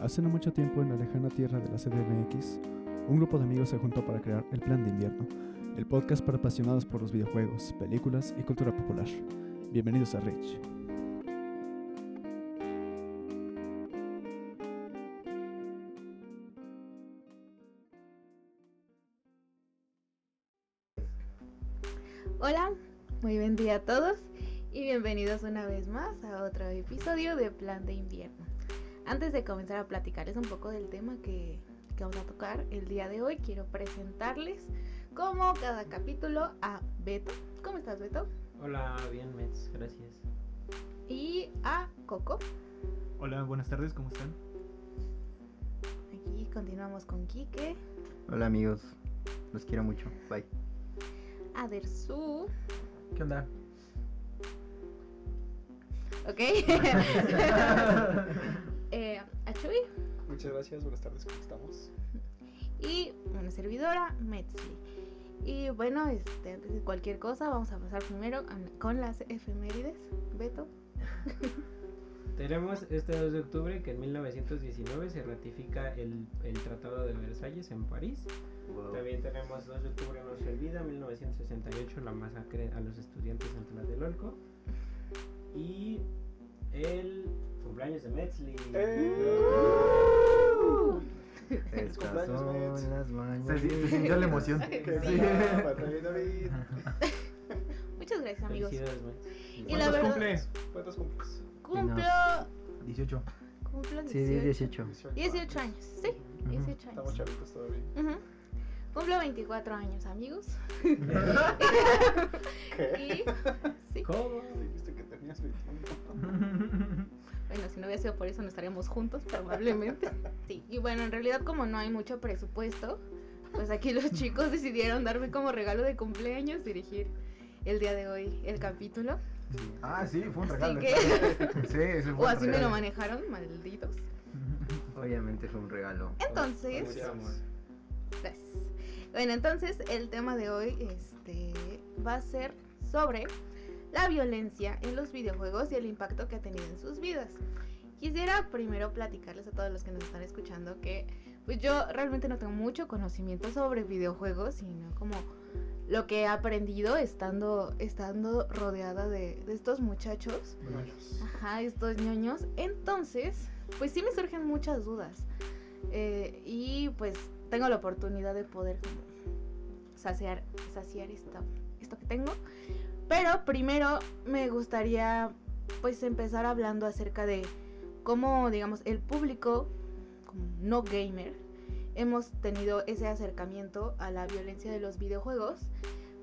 Hace no mucho tiempo en la lejana tierra de la CDMX, un grupo de amigos se juntó para crear El Plan de Invierno, el podcast para apasionados por los videojuegos, películas y cultura popular. Bienvenidos a Rich. Hola, muy buen día a todos y bienvenidos una vez más a otro episodio de Plan de Invierno. Antes de comenzar a platicarles un poco del tema que, que vamos a tocar el día de hoy, quiero presentarles como cada capítulo a Beto. ¿Cómo estás, Beto? Hola, bien, Mets, gracias. Y a Coco. Hola, buenas tardes, ¿cómo están? Aquí continuamos con Quique, Hola amigos, los quiero mucho. Bye. a Dersu, ¿Qué onda? ¿ok? Chuy Muchas gracias, buenas tardes, ¿cómo estamos? y una servidora, Metzli. Y bueno, este, antes de cualquier cosa, vamos a pasar primero con las efemérides. Beto. Tenemos este 2 de octubre que en 1919 se ratifica el, el Tratado de Versalles en París. También tenemos 2 de octubre no se olvida, 1968 la masacre a los estudiantes en Tlatelolco. Y el cumpleaños de Metzli. Estas cumpleaños, Mets. son las mañanas. Se, se sintió la emoción. ¡Qué Sí. David! Muchas gracias, amigos. Y la ¿Cuántos verdad, cumple? ¿Cuántos cumples? cumplo, 18. cumplo Sí, 18, 18. 18 años. Sí, 18 Estamos años. chavitos todavía. Ujú. Cumplo 24 años, amigos. ¿Qué? Y sí, ¿Cómo? Dijiste que tenías 21. bueno, si no hubiera sido por eso no estaríamos juntos probablemente. Sí, y bueno, en realidad como no hay mucho presupuesto, pues aquí los chicos decidieron darme como regalo de cumpleaños dirigir el día de hoy el capítulo. Ah, sí, fue un regalo. que- Sí, ese fue O un así me lo manejaron, malditos. Obviamente fue un regalo. Entonces, Mucho amor. Gracias. Bueno, entonces el tema de hoy este, va a ser sobre la violencia en los videojuegos y el impacto que ha tenido en sus vidas. Quisiera primero platicarles a todos los que nos están escuchando que pues yo realmente no tengo mucho conocimiento sobre videojuegos, sino como lo que he aprendido estando, estando rodeada de, de estos muchachos. Ajá, estos ñoños. Entonces, pues sí me surgen muchas dudas. Eh, y pues tengo la oportunidad de poder como saciar, saciar esto, esto que tengo. Pero primero me gustaría pues empezar hablando acerca de cómo, digamos, el público no gamer hemos tenido ese acercamiento a la violencia de los videojuegos,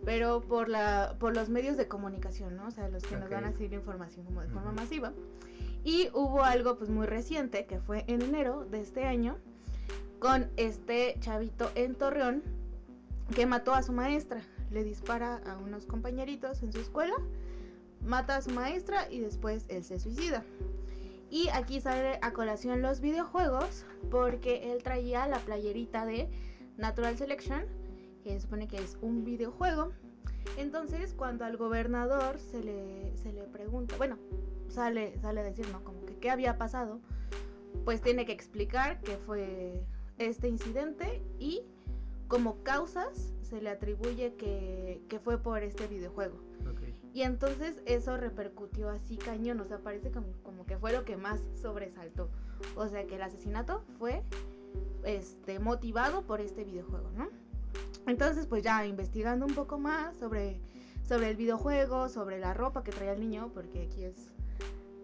pero por la por los medios de comunicación, ¿no? O sea, los que nos van a seguir información como de forma masiva. Y hubo algo pues muy reciente que fue en enero de este año con este chavito en Torreón que mató a su maestra. Le dispara a unos compañeritos en su escuela, mata a su maestra y después él se suicida. Y aquí sale a colación los videojuegos porque él traía la playerita de Natural Selection, que se supone que es un videojuego. Entonces, cuando al gobernador se le, se le pregunta, bueno, sale, sale a decir, ¿no? Como que qué había pasado, pues tiene que explicar que fue este incidente y como causas se le atribuye que, que fue por este videojuego. Y entonces eso repercutió así cañón, o sea, parece como, como que fue lo que más sobresaltó. O sea, que el asesinato fue este, motivado por este videojuego, ¿no? Entonces, pues ya investigando un poco más sobre, sobre el videojuego, sobre la ropa que traía el niño, porque aquí es...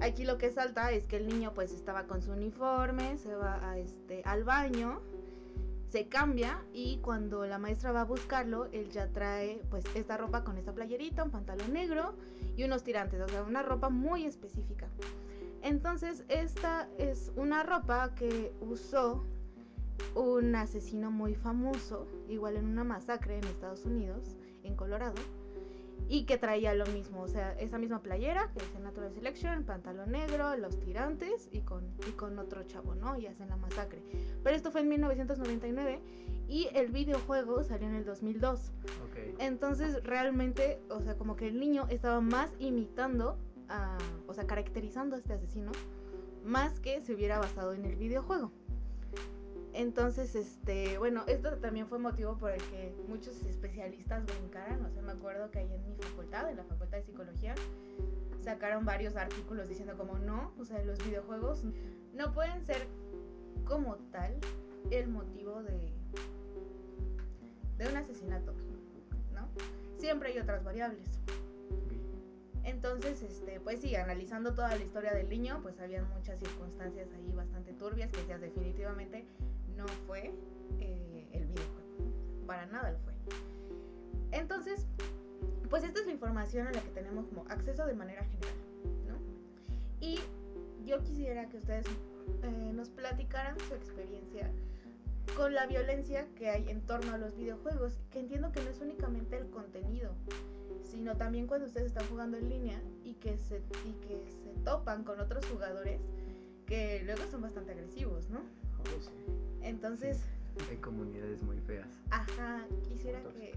Aquí lo que salta es que el niño pues estaba con su uniforme, se va a este, al baño, se cambia y cuando la maestra va a buscarlo, él ya trae pues esta ropa con esta playerita, un pantalón negro y unos tirantes, o sea, una ropa muy específica. Entonces, esta es una ropa que usó un asesino muy famoso, igual en una masacre en Estados Unidos, en Colorado, y que traía lo mismo, o sea, esa misma playera que es en Natural Selection, pantalón negro, los tirantes y con, y con otro chavo, ¿no? Y hacen la masacre. Pero esto fue en 1999 y el videojuego salió en el 2002. Ok. Entonces realmente, o sea, como que el niño estaba más imitando, a, o sea, caracterizando a este asesino, más que se hubiera basado en el videojuego. Entonces, este, bueno, esto también fue motivo por el que muchos especialistas brincaran. O sea, me acuerdo que ahí en mi facultad, en la facultad de psicología, sacaron varios artículos diciendo como no, o sea, los videojuegos no pueden ser como tal el motivo de, de un asesinato, ¿no? Siempre hay otras variables. Entonces, este, pues sí, analizando toda la historia del niño, pues había muchas circunstancias ahí bastante turbias que ya definitivamente no fue eh, el videojuego. Para nada lo fue. Entonces, pues esta es la información a la que tenemos como acceso de manera general, ¿no? Y yo quisiera que ustedes eh, nos platicaran su experiencia con la violencia que hay en torno a los videojuegos, que entiendo que no es únicamente el contenido, sino también cuando ustedes están jugando en línea y que se, y que se topan con otros jugadores que luego son bastante agresivos, ¿no? Oh, sí. Entonces, Hay comunidades muy feas, ajá, quisiera que,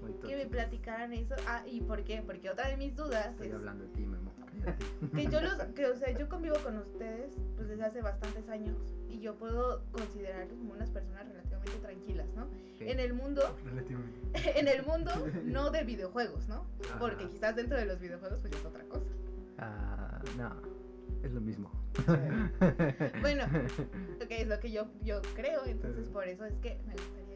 muy que me platicaran eso. Ah, ¿y por qué? Porque otra de mis dudas Estoy es hablando de ti, Memo. cállate. que yo los, que, o sea, yo convivo con ustedes pues desde hace bastantes años y yo puedo considerarlos como unas personas relativamente tranquilas, ¿no? En el mundo, Relativamente. en el mundo no de videojuegos, ¿no? Porque quizás dentro de los videojuegos pues es otra cosa. Ah, no, es lo mismo. Bueno, ok, es lo que yo, yo creo, entonces por eso es que me gustaría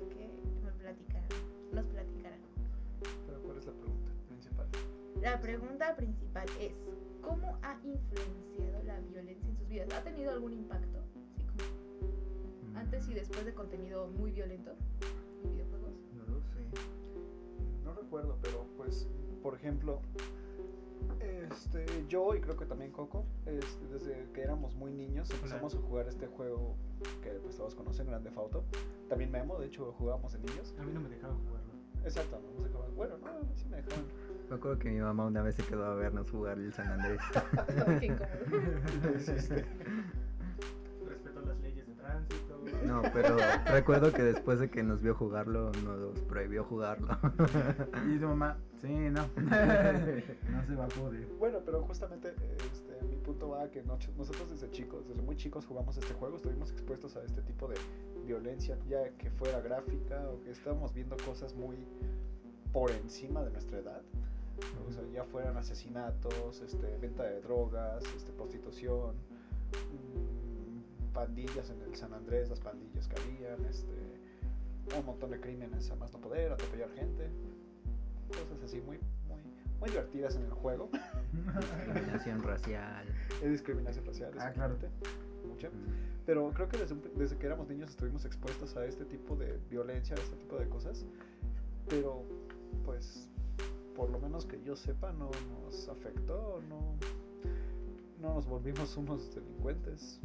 La pregunta principal es, ¿cómo ha influenciado la violencia en sus vidas? ¿Ha tenido algún impacto? Sí, como antes y después de contenido muy violento en videojuegos. No lo sé. No recuerdo, pero pues, por ejemplo, este, yo y creo que también Coco, este, desde que éramos muy niños empezamos a jugar este juego que pues todos conocen, Grande Auto. También Memo, de hecho jugábamos de niños. A mí no me dejaban jugarlo. Exacto, no nos dejaban. Bueno, no, a sí me dejaban. Me acuerdo que mi mamá una vez se quedó a vernos jugar el San Andrés. Qué incómodo. Hiciste. Respeto las leyes de tránsito. No, pero recuerdo que después de que nos vio jugarlo, nos prohibió jugarlo. Y su mamá, sí, no. no se va a poder. Bueno, pero justamente este, mi punto va a que nosotros desde chicos, desde muy chicos jugamos este juego, estuvimos expuestos a este tipo de violencia, ya que fuera gráfica o que estábamos viendo cosas muy por encima de nuestra edad. O sea, ya fueran asesinatos, este, venta de drogas, este, prostitución, mm, pandillas en el San Andrés, las pandillas que habían, este, un montón de crímenes a más no poder, atropellar gente, cosas así muy, muy, muy divertidas en el juego. Discriminación racial. Es discriminación racial. Ah, claro. Mm, Pero creo que desde, desde que éramos niños estuvimos expuestos a este tipo de violencia, a este tipo de cosas. Pero, pues, por lo menos que yo sepa, no nos afectó, no, no nos volvimos unos delincuentes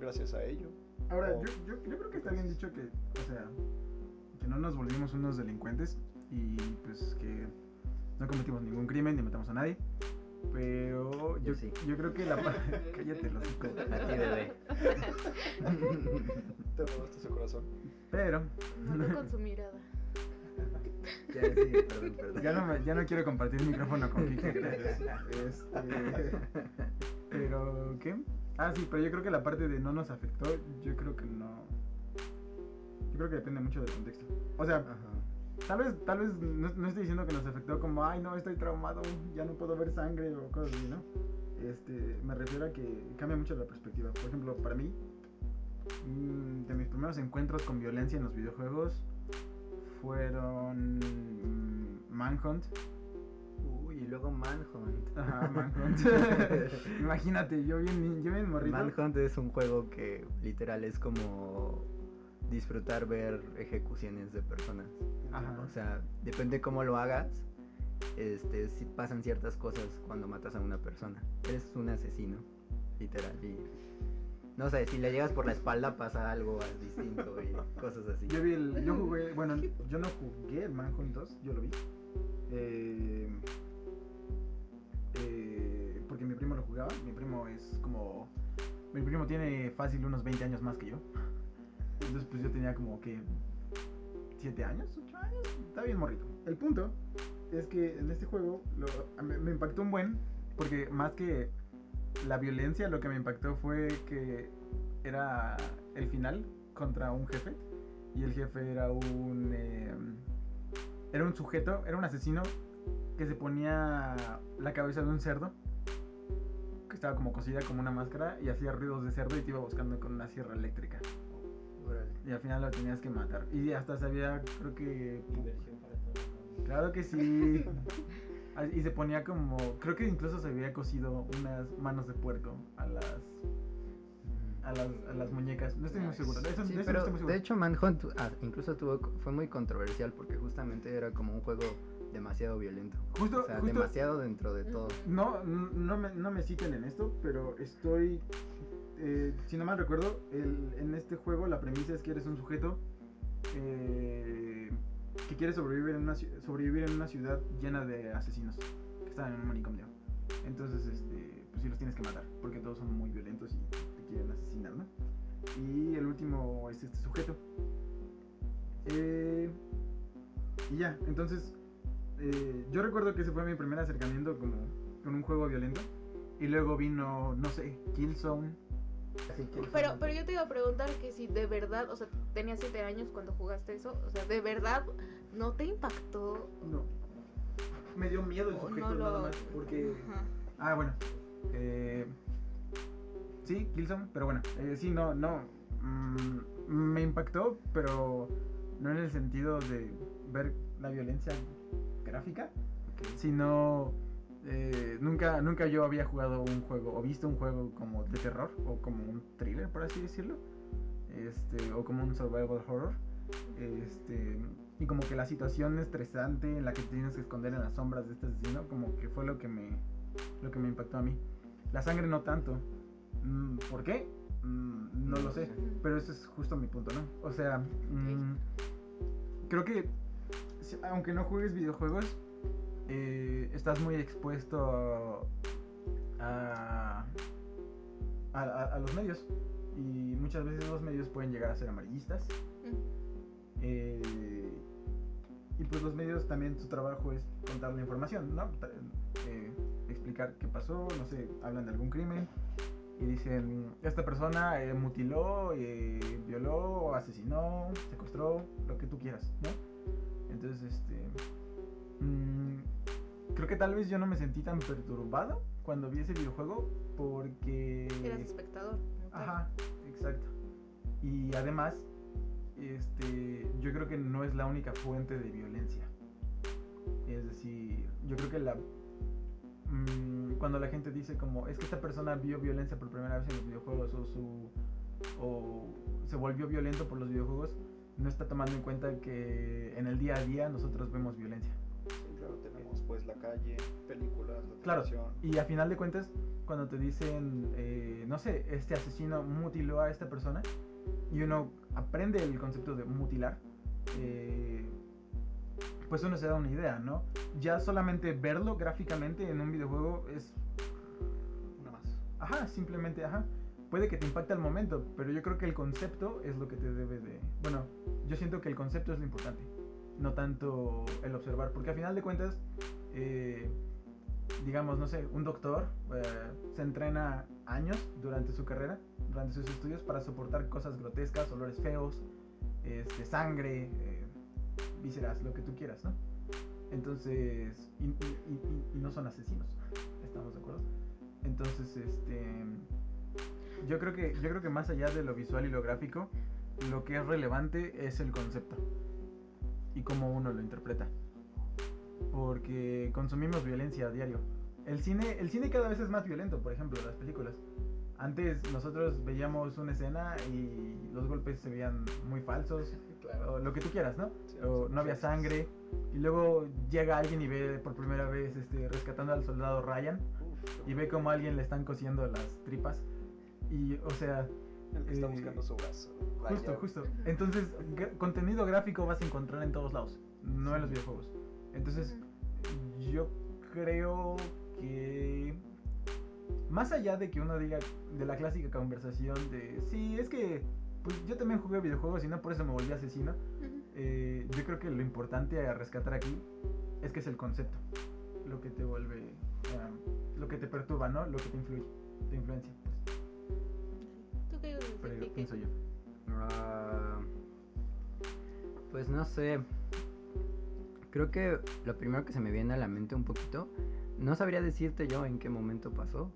gracias a ello. Ahora, O- yo, yo, yo creo que está bien dicho que, o sea, que no nos volvimos unos delincuentes y pues que no cometimos ningún crimen ni matamos a nadie. Pero yo, Yo sí. yo creo que la parte. Cállate, los A ti, bebé. Te robaste su corazón. Pero Solo con su mirada. Ya, sí, perdón, perdón. ya no, me- ya no quiero compartir micrófono con Kike. Este, pero, ¿qué? Ah, sí, pero yo creo que la parte de no nos afectó, yo creo que no. Yo creo que depende mucho del contexto. O sea, Ajá. Tal vez, tal vez no, no estoy diciendo que nos afectó como, ay, no, estoy traumado, ya no puedo ver sangre o cosas así, ¿no? Este, me refiero a que cambia mucho la perspectiva. Por ejemplo, para mí, mm, de mis primeros encuentros con violencia en los videojuegos fueron mm, Manhunt. Uy, y luego Manhunt. Ajá, Manhunt. Imagínate, yo bien, yo bien morrito. Manhunt es un juego que literal es como disfrutar ver ejecuciones de personas. Ajá. O sea, depende cómo lo hagas, este, si pasan ciertas cosas cuando matas a una persona. Eres un asesino, literal. Y no sé, si le llegas por la espalda pasa algo distinto y cosas así. Yo vi el, yo jugué, bueno, yo no jugué el Manhunt 2, yo lo vi. Eh, eh, porque mi primo lo jugaba, mi primo es como, mi primo tiene fácil unos 20 años más que yo. Entonces pues yo tenía como que 7 años, 8 años, estaba bien morrito. El punto es que en este juego me impactó un buen, porque más que la violencia, lo que me impactó fue que era el final contra un jefe. Y el jefe era un. eh, era un sujeto, era un asesino que se ponía la cabeza de un cerdo. Que estaba como cosida como una máscara y hacía ruidos de cerdo y te iba buscando con una sierra eléctrica. Órale. Y al final lo tenías que matar. Y hasta sabía, creo que. Inversión para todo. Claro que sí. Y se ponía como. Creo que incluso se había cosido unas manos de puerco a las. A las, a las muñecas. No estoy muy seguro. De eso, Sí, de eso no pero estoy muy seguro. de hecho Manhunt ah, incluso tuvo, fue muy controversial porque justamente era como un juego demasiado violento. Justo, O sea, justo- demasiado dentro de todo. No, n- no me, no me citen en esto, pero estoy. Eh, si no mal recuerdo, en este juego la premisa es que eres un sujeto eh, que quiere sobrevivir en, una, sobrevivir en una ciudad llena de asesinos que están en un manicomio. Entonces, este, pues sí los tienes que matar, porque todos son muy violentos y te quieren asesinar, ¿no? Y el último es este sujeto. Eh, y ya, entonces eh, yo recuerdo que ese fue mi primer acercamiento como con un juego violento. Y luego vino, no sé, Killzone. Así que Pero, pero yo te iba a preguntar que si de verdad, o sea, tenías 7 años cuando jugaste eso, o sea, de verdad no te impactó. No. Me dio miedo el sujeto no nada más. Porque. Ajá. Ah, bueno. Eh, sí, Killzone, pero bueno. eh, sí, no, no. mm, me impactó, pero no en el sentido de ver la violencia gráfica, sino eh, nunca, nunca yo había jugado un juego o visto un juego como de terror o como un thriller, por así decirlo, este, o como un survival horror. Este, y como que la situación estresante en la que tienes que esconder en las sombras de este asesino, como que fue lo que me, lo que me impactó a mí. La sangre no tanto. Mm, ¿Por qué? Mm, no lo sé. Pero ese es justo mi punto, ¿no? O sea, mm, creo que aunque no juegues videojuegos, eh, estás muy expuesto a, a, los medios. Y muchas veces los medios pueden llegar a ser amarillistas. Eh, y pues los medios también su trabajo es contar la información, ¿no? Eh, explicar qué pasó, no sé, hablan de algún crimen y dicen, esta persona eh, mutiló, eh, violó, asesinó, secuestró, lo que tú quieras, ¿no? Entonces, este... mm, creo que tal vez yo no me sentí tan perturbado cuando vi ese videojuego porque... Eras espectador. Ajá, exacto. Y además, este, yo creo que no es la única fuente de violencia. Es decir, yo creo que la mm, cuando la gente dice como es que esta persona vio violencia por primera vez en los videojuegos o su o se volvió violento por los videojuegos, no está tomando en cuenta que en el día a día nosotros vemos violencia. Claro, tenemos pues la calle, películas, la Claro, televisión. Y a final de cuentas, cuando te dicen, eh, no sé, este asesino mutiló a esta persona, y uno aprende el concepto de mutilar, eh, pues uno se da una idea, ¿no? Ya solamente verlo gráficamente en un videojuego es, Una más. ajá, simplemente, ajá. Puede que te impacte al momento, pero yo creo que el concepto es lo que te debe de... Bueno, yo siento que el concepto es lo importante, no tanto el observar, porque a final de cuentas, eh, digamos, no sé, un doctor eh, se entrena años durante su carrera, durante sus estudios, para soportar cosas grotescas, olores feos, este, sangre, eh, vísceras, lo que tú quieras, ¿no? Entonces, y, y- no son asesinos, ¿estamos de acuerdo? Entonces, este, yo creo que, yo creo que más allá de lo visual y lo gráfico, lo que es relevante es el concepto y cómo uno lo interpreta porque consumimos violencia a diario. El cine, el cine cada vez es más violento, por ejemplo, las películas. Antes nosotros veíamos una escena y los golpes se veían muy falsos, o lo que tú quieras, ¿no? Sí, O no había sangre, y luego llega alguien y ve por primera vez este, rescatando al soldado Ryan, Uf, y ve como a alguien le están cosiendo las tripas, y o sea, el que está eh, buscando su brazo. Justo, Vaya. justo. Entonces, contenido gráfico vas a encontrar en todos lados, no en los videojuegos. Entonces, yo creo que más allá de que uno diga de la clásica conversación de sí, es que pues yo también jugué videojuegos y no por eso me volví asesino, eh, yo creo que lo importante a rescatar aquí es que es el concepto, lo que te vuelve, um, lo que te perturba, ¿no? Lo que te influye, te influencia. Pues, Ah, pues no sé. Creo que lo primero que se me viene a la mente un poquito, no sabría decirte yo en qué momento pasó,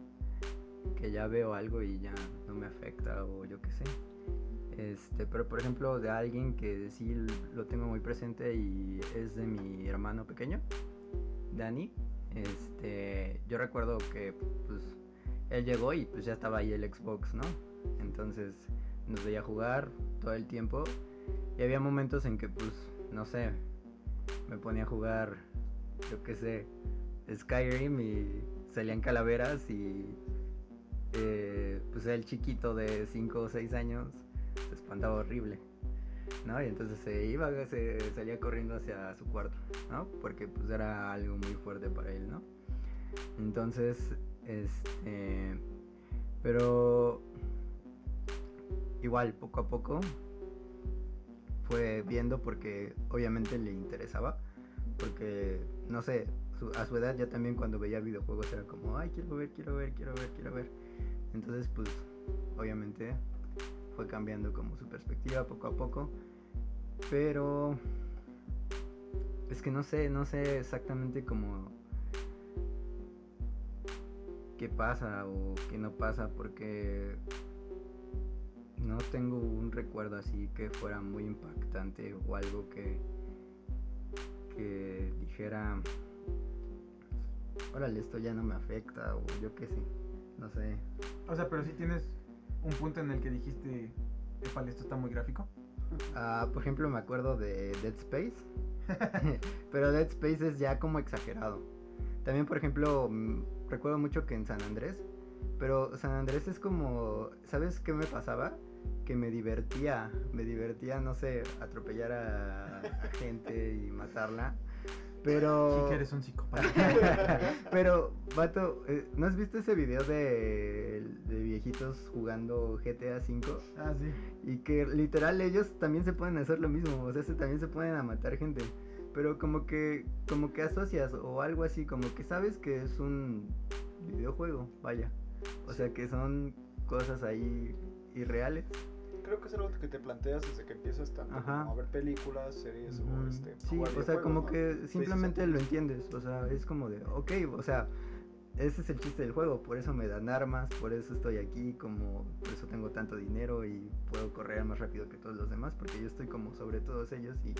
que ya veo algo y ya no me afecta o yo qué sé. Este, pero por ejemplo de alguien que sí lo tengo muy presente y es de mi hermano pequeño, Dani. Este, yo recuerdo que pues él llegó y pues ya estaba ahí el Xbox, ¿no? Entonces nos veía jugar todo el tiempo y había momentos en que pues no sé, me ponía a jugar yo qué sé, Skyrim y salían calaveras y eh, pues el chiquito de 5 o 6 años se espantaba horrible. ¿no? Y entonces se iba, se salía corriendo hacia su cuarto, ¿no? Porque pues era algo muy fuerte para él, ¿no? Entonces, este, pero igual poco a poco fue viendo porque obviamente le interesaba, porque no sé, a su edad ya también cuando veía videojuegos era como, ay, quiero ver, quiero ver, quiero ver, quiero ver. Entonces, pues, obviamente fue cambiando como su perspectiva poco a poco. Pero es que no sé, no sé exactamente cómo qué pasa o qué no pasa porque no tengo un recuerdo así que fuera muy impactante o algo que que dijera órale esto ya no me afecta o yo qué sé no sé O sea, pero si tienes un punto en el que dijiste, Epale, esto está muy gráfico. Ah, por ejemplo, me acuerdo de Dead Space. pero Dead Space es ya como exagerado. También, por ejemplo, mm, recuerdo mucho que en San Andrés. Pero San Andrés es como. ¿Sabes qué me pasaba? Que me divertía. Me divertía, no sé, atropellar a, a gente y matarla. Pero. Sí que eres un psicópata. Pero, vato, eh, ¿no has visto ese video de, de viejitos jugando GTA V? ah, sí. Y que literal ellos también se pueden hacer lo mismo, o sea, se, también se pueden a matar gente. Pero como que, como que asocias o algo así, como que sabes que es un videojuego, vaya. O sea, que son cosas ahí irreales. Creo que es algo que te planteas desde que empiezas tanto Ajá. como a ver películas, series o Ujú. este, sí, o sea, como ¿no? que simplemente lo entiendes, o sea, es como de, ok, o sea, ese es el chiste del juego, por eso me dan armas, por eso estoy aquí, como, por eso tengo tanto dinero y puedo correr más rápido que todos los demás, porque yo estoy como sobre todos ellos y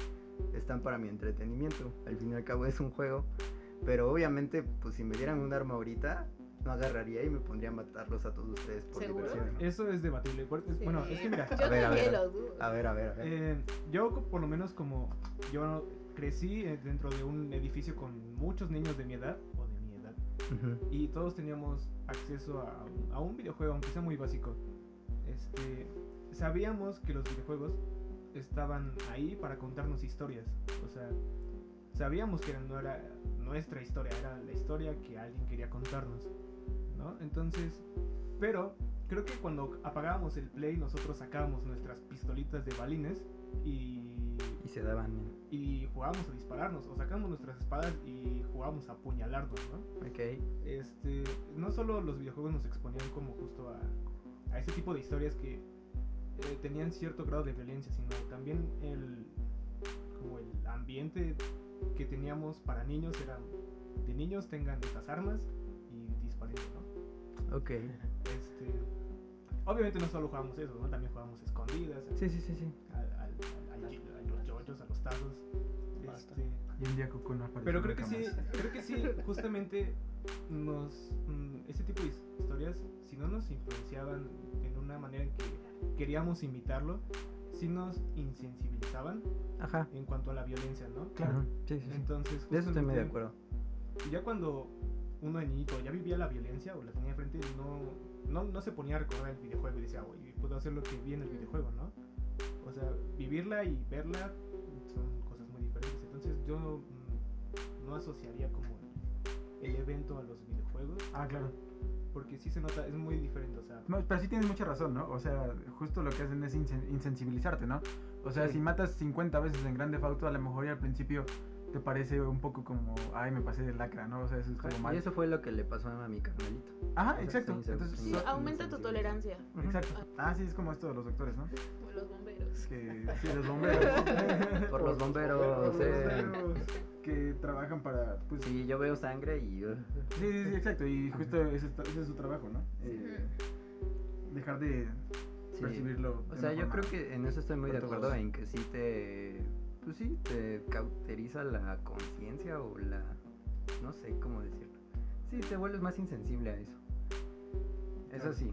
están para mi entretenimiento, al fin y al cabo es un juego, pero obviamente, pues si me dieran un arma ahorita, no agarraría y me pondría a matarlos a todos ustedes por ¿Seguro? diversión. ¿no? Eso es debatible. porque- Sí. Bueno, es que mira, Yo A ver, a también ver. lo dudo. A ver, a ver, a ver. eh, yo por lo menos como yo crecí eh, dentro de un edificio con muchos niños de mi edad o de mi edad y todos teníamos acceso a, un- a un videojuego, aunque sea muy básico. Este, sabíamos que los videojuegos estaban ahí para contarnos historias. O sea, sabíamos que no era nuestra historia, era la historia que alguien quería contarnos. ¿No? Entonces, pero creo que cuando apagábamos el play nosotros sacábamos nuestras pistolitas de balines y Y se daban, y jugábamos a dispararnos o sacamos nuestras espadas y jugábamos a apuñalarnos, ¿no? ok. este, no solo los videojuegos nos exponían como justo a, a ese tipo de historias que eh, tenían cierto grado de violencia, sino también el, como el ambiente que teníamos para niños era de niños tengan estas armas disparen, ¿no? Ok. Este, obviamente no solo jugábamos eso, ¿no? También jugábamos escondidas, Sí, sí, sí, sí. al- al- al- a los yoyos, a los tazos. Este, Y un día Coco no apareció pero creo que sí, creo que sí, justamente nos mm, ese tipo de his- historias, si no nos influenciaban en una manera en que queríamos imitarlo, sí nos insensibilizaban Ajá. en cuanto a la violencia, ¿no? Claro. Sí, sí. Entonces, De eso estoy muy de acuerdo. Ya cuando uno de niñito ya vivía la violencia o la tenía enfrente, no, no, no se ponía a recordar el videojuego y decía, oye, puedo hacer lo que vi en el videojuego, ¿no? O sea, vivirla y verla son cosas muy diferentes. Entonces yo mm, no asociaría como el evento a los videojuegos, Ah, claro. porque sí se nota, es muy diferente, o sea, No, pero sí tienes mucha razón, ¿no? O sea, justo lo que hacen es insen- insensibilizarte, ¿no? O sea, Sí. si matas 50 veces en Grande Auto, a lo mejor y al principio te parece un poco como, ay, me pasé de lacra, ¿no? O sea, eso es como mal. Y eso fue lo que le pasó a mi carnalito. Ajá, o sea, exacto. sí, Entonces, Sí, so- aumenta tu tolerancia. Exacto. Ah, sí, es como esto de los doctores, ¿no? Los bomberos. Que sí, los bomberos. Por los bomberos, Los eh. bomberos que trabajan para, pues, sí, Sí, yo veo sangre y... uh, sí, sí, exacto. Y justo ese, es- ese es su trabajo, ¿no? Eh, dejar de sí. percibirlo. O sea, yo creo que en eso estoy muy de acuerdo todos. en que sí te... Pues sí, te cauteriza la conciencia o la... No sé cómo decirlo. Sí, te vuelves más insensible a eso. Eso sí,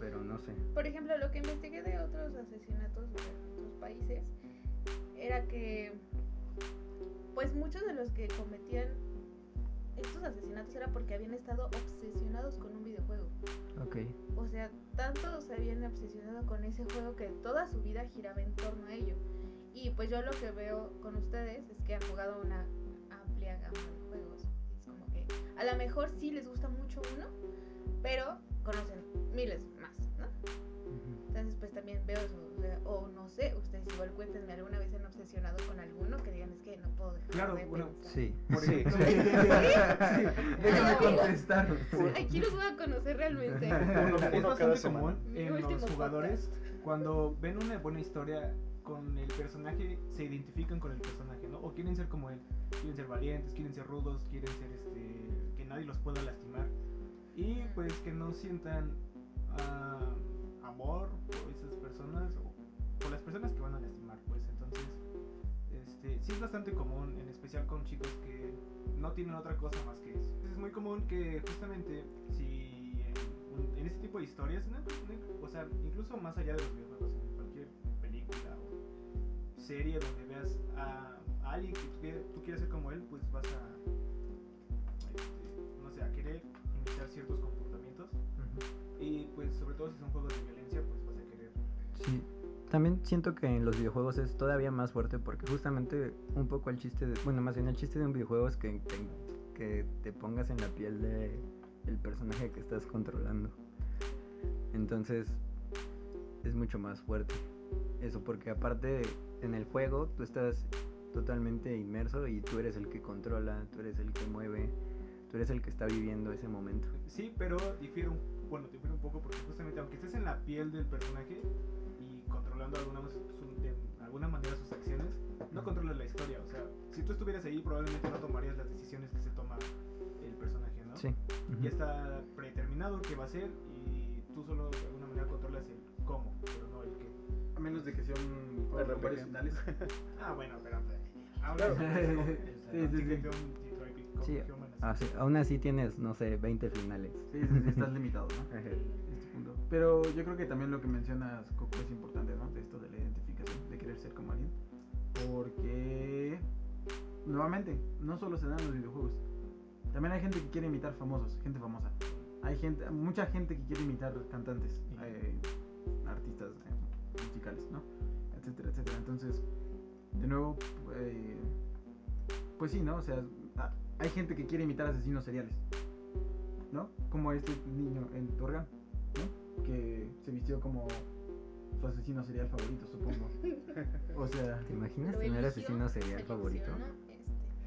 pero no sé. Por ejemplo, lo que investigué de otros asesinatos de otros países era que, pues muchos de los que cometían estos asesinatos era porque habían estado obsesionados con un videojuego. Ok. O sea, tanto se habían obsesionado con ese juego que toda su vida giraba en torno a ello. Y pues yo lo que veo con ustedes es que han jugado una amplia gama de juegos. Es como que a lo mejor sí les gusta mucho uno, pero conocen miles más, ¿no? Entonces pues también veo eso. O, sea, o no sé, ustedes igual cuéntenme alguna vez se han obsesionado con alguno que digan es que no puedo dejar Claro, de bueno, pensar". Sí. Por Sí. ejemplo, Déjame contestar. Aquí los voy a conocer realmente. Uno- Uno es cada bastante común en los jugadores cuando ven una buena historia con el personaje se identifican con el personaje, ¿no? O quieren ser como él, quieren ser valientes, quieren ser rudos, quieren ser este que nadie los pueda lastimar. Y pues que no sientan ah, amor por esas personas o por las personas que van a lastimar, pues. Entonces este sí es bastante común, en especial con chicos que no tienen otra cosa más que eso. Es muy común que justamente si en, este tipo de historias, no- no- o sea, incluso más allá de los videojuegos, en cualquier película serie donde veas a, a alguien que tú, tú quieras ser como él, pues vas a, este, no sé, a querer imitar ciertos comportamientos y pues sobre todo si son juegos de violencia, pues vas a querer Sí. También siento que en los videojuegos es todavía más fuerte porque justamente un poco el chiste de, bueno, más bien el chiste de un videojuego es que, que, que te pongas en la piel de el personaje que estás controlando. Entonces es mucho más fuerte. Eso porque aparte en el juego tú estás totalmente inmerso y tú eres el que controla, tú eres el que mueve, tú eres el que está viviendo ese momento. Sí, pero difiere un, bueno, difiere un poco porque justamente aunque estés en la piel del personaje y controlando alguna, de alguna manera sus acciones, no controlas la historia. O sea, si tú estuvieras ahí probablemente no tomarías las decisiones que se toma el personaje, ¿no? Sí. Ya está predeterminado qué va a hacer y tú solo de alguna manera controlas el cómo, pero no el qué. A menos de que sea un juego con RPG. varios finales. Ah, bueno, pero... Ahora Claro. sí, Sí, sí, sí. Sí, así- aún así tienes, no sé, 20 finales. Sí, sí, sí, estás limitado, ¿no? Ajá. este punto. Pero yo creo que también lo que mencionas, Coco, es importante, ¿no? De esto de la identificación, de querer ser como alguien. Porque, nuevamente, no solo se dan los videojuegos. También hay gente que quiere imitar famosos, gente famosa. Hay gente, mucha gente que quiere imitar cantantes, eh, artistas eh, musicales, ¿no? Etcétera, etcétera. Entonces, de nuevo, eh, pues sí, ¿no? O sea, ah, hay gente que quiere imitar asesinos seriales, ¿no? Como este niño en Torreón, ¿no? Que se vistió como su asesino serial favorito, supongo. O sea, ¿Te imaginas tener asesino serial favorito? este.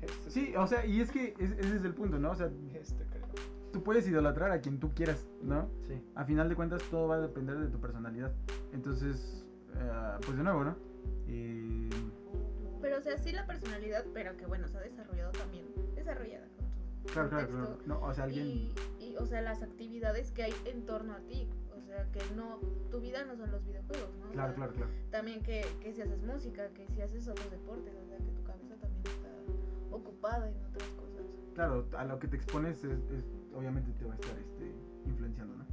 Este sí, o sea, y es que es- ese es el punto, ¿no? O sea, Este creo. Tú puedes idolatrar a quien tú quieras, ¿no? Sí. A final de cuentas todo va a depender de tu personalidad. Entonces, eh, pues de nuevo, ¿no? Eh, Pero o sea, sí la personalidad, pero que bueno, se ha desarrollado también, desarrollada con tu claro, claro, contexto. claro. No, o sea, alguien... Y, y, o sea, las actividades que hay en torno a ti. O sea, que no, tu vida no son los videojuegos, ¿no? O Claro, sea, claro, claro. También que, que si haces música, que si haces otros deportes, o sea, que tu cabeza también está ocupada en otras cosas. Claro, a lo que te expones es, es- obviamente te va a estar este, influenciando, ¿no?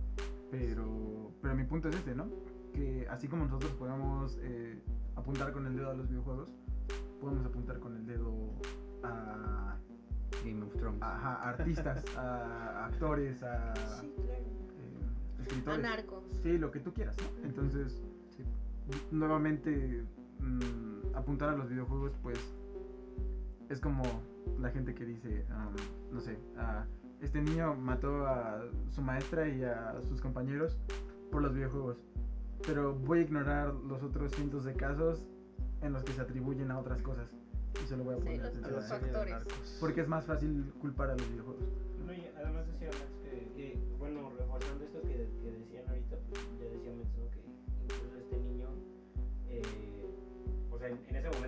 Pero, pero mi punto es este, ¿no? Que así como nosotros podemos eh, apuntar con el dedo a los videojuegos, podemos apuntar con el dedo a, Game of Thrones. ajá, a artistas, a actores, a Sí, claro. eh, A escritores. narcos. Sí, lo que tú quieras, ¿no? Entonces, Sí. nuevamente, mm, apuntar a los videojuegos, pues, es como la gente que dice, um, no sé, ah, este niño mató a su maestra y a sus compañeros por los videojuegos, pero voy a ignorar los otros cientos de casos en los que se atribuyen a otras cosas. Y solo voy a Sí, poner los- A la los a de factores. Porque es más fácil culpar a los videojuegos. No, y además decía Max que, que, bueno, reforzando esto que, que decían ahorita, pues ya decía Max, ¿no? Que incluso este niño, eh, o sea, en, en ese momento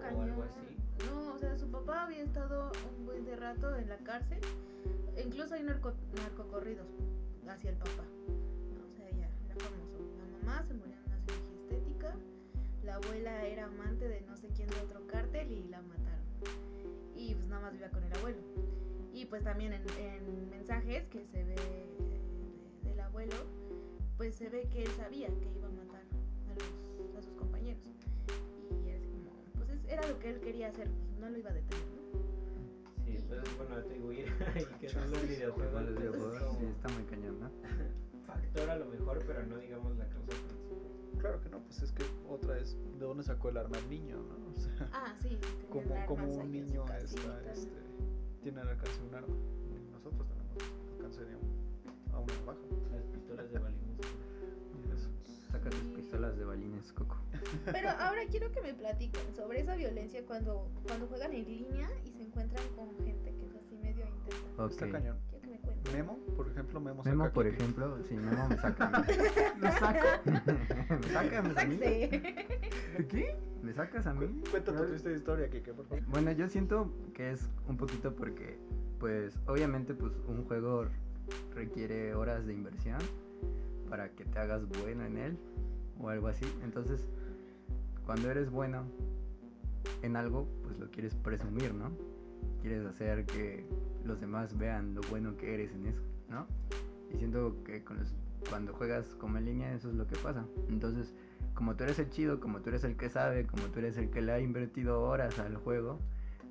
Estaba O cañón. algo así. No, o sea, su papá había estado un buen de rato en la cárcel. Incluso hay narco, narcocorridos hacia el papá. O sea, ya era famoso. La mamá se murió en una cirugía estética. La abuela era amante de no sé quién de otro cártel y la mataron. Y pues nada más vivía con el abuelo. Y pues también en, en mensajes que se ve eh, del abuelo, pues se ve que él sabía que iba a matar a, los, a sus era lo que él quería hacer, pues, no lo iba a detener, ¿no? Sí, entonces, bueno, atribuir ahí que son los videojuegos. Los videojuegos, sí, está muy cañón, ¿no? factor a lo mejor, pero no digamos la causa principal. Claro que no, pues es que otra es de dónde sacó el arma el niño, ¿no? O sea, Ah, sí. como, como un niño está, este, tiene al alcance de un arma. Y nosotros tenemos alcance de un- a una baja. Las pistolas de balines. Eso. Saca tus pistolas de balines, Coco. Pero ahora quiero que me platiquen sobre esa violencia cuando, cuando juegan en línea y se encuentran con gente que es así medio intensa. Ok. Está cañón. Quiero que me cuenten. Memo, por ejemplo, Memo, Memo, saca por Kiki. ejemplo, sí, Memo me saca. ¿Lo saco? ¿Me sacas a mí? Sáquese. ¿De qué? ¿Me sacas a mí? Cu- Cuenta tu triste historia, Kike, por favor. Bueno, yo siento que es un poquito porque, pues, obviamente, pues, un juego requiere horas de inversión para que te hagas bueno en él o algo así. Entonces, cuando eres bueno en algo, pues lo quieres presumir, ¿no? Quieres hacer que los demás vean lo bueno que eres en eso, ¿no? Y siento que con cuando juegas como en línea eso es lo que pasa. Entonces, como tú eres el chido, como tú eres el que sabe, como tú eres el que le ha invertido horas al juego,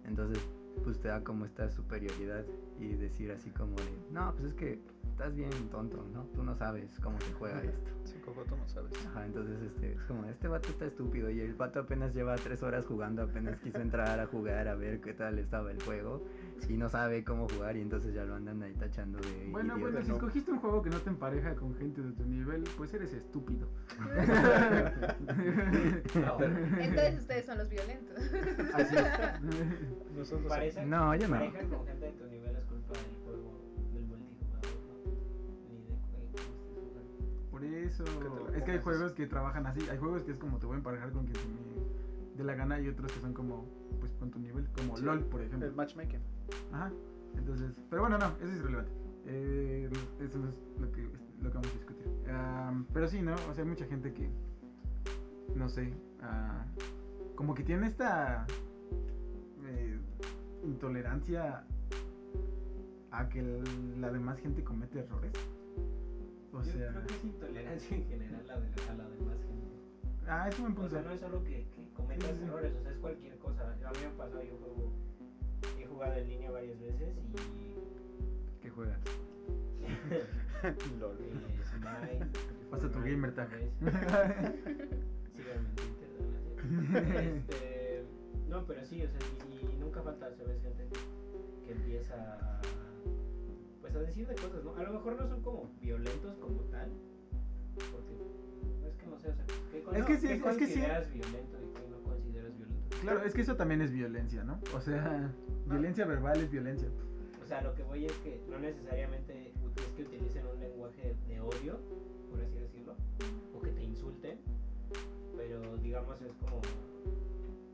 entonces pues te da como esta superioridad y decir así como de, no, pues es que estás bien tonto, ¿no? Tú no sabes cómo se juega esto. Sí, Coco, tú no sabes. Ajá, entonces este, es como, este vato está estúpido y el vato apenas lleva tres horas jugando, apenas quiso entrar a jugar a ver qué tal estaba el juego y no sabe cómo jugar y entonces ya lo andan ahí tachando de Bueno, idiota. bueno, si escogiste un juego que no te empareja con gente de tu nivel, pues eres estúpido. Entonces ustedes son los violentos. Así es. Nosotros No, yo no. con gente de tu nivel es culpa del Por eso. Es que hay juegos que trabajan así. Hay juegos que es como te voy a emparejar con quien se me dé la gana y otros que son como, pues con tu nivel. Como Sí. LOL, por ejemplo. El matchmaking. Ajá. Entonces, pero bueno, no, eso es irrelevante. Eh, eso es lo que, lo que vamos a discutir. Pero sí, ¿no? O sea, hay mucha gente que, no sé, ah, como que tiene esta eh, intolerancia a que la demás gente comete errores. O Yo sea, creo que es intolerancia en general a, de, a la demás gente. ah, es un buen O punto. sea, no es solo que, que cometas Sí, sí, sí. errores, o sea, es cualquier cosa. A mí me pasó, yo juego, he jugado en línea varias veces y ¿Qué juegas? LOL. eh, Smite. Pasa tu Fortnite, gamer tag. Síganme en Twitter, ¿no? Este, no, pero sí, o sea, y, y nunca falta, ¿sabes? Gente que, que empieza a, pues a decir de cosas, ¿no? A lo mejor no son como violentos como tal, porque es que no sé, o sea, ¿qué, con- Es que sí, qué es que sí. violento y qué no consideras violento? Claro, es que eso también es violencia, ¿no? O sea, violencia verbal es violencia. O sea, lo que voy es que no necesariamente es que utilicen un lenguaje de odio, por así decirlo, o que te insulten, pero digamos es como,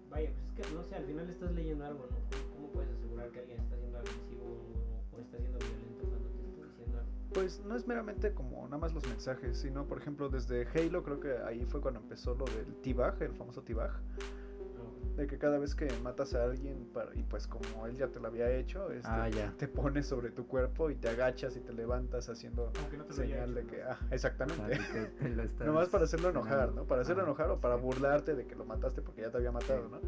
vaya, pues es que no sé, al final estás leyendo algo, ¿no? ¿Cómo, puedes asegurar que alguien está siendo agresivo o, o está siendo Pues no es meramente como nada más los mensajes, sino por ejemplo desde Halo creo que ahí fue cuando empezó lo del T-Bag, el famoso T-Bag, No, de que cada vez que matas a alguien para- y pues como él ya te lo había hecho, este, Ah, ya. te pones sobre tu cuerpo y te agachas y te levantas haciendo no te señal hecho, de que, ah, exactamente. te Nomás para hacerlo enojar. ¿no? Para hacerlo enojar o para sí. burlarte de que lo mataste porque ya te había matado, ¿no?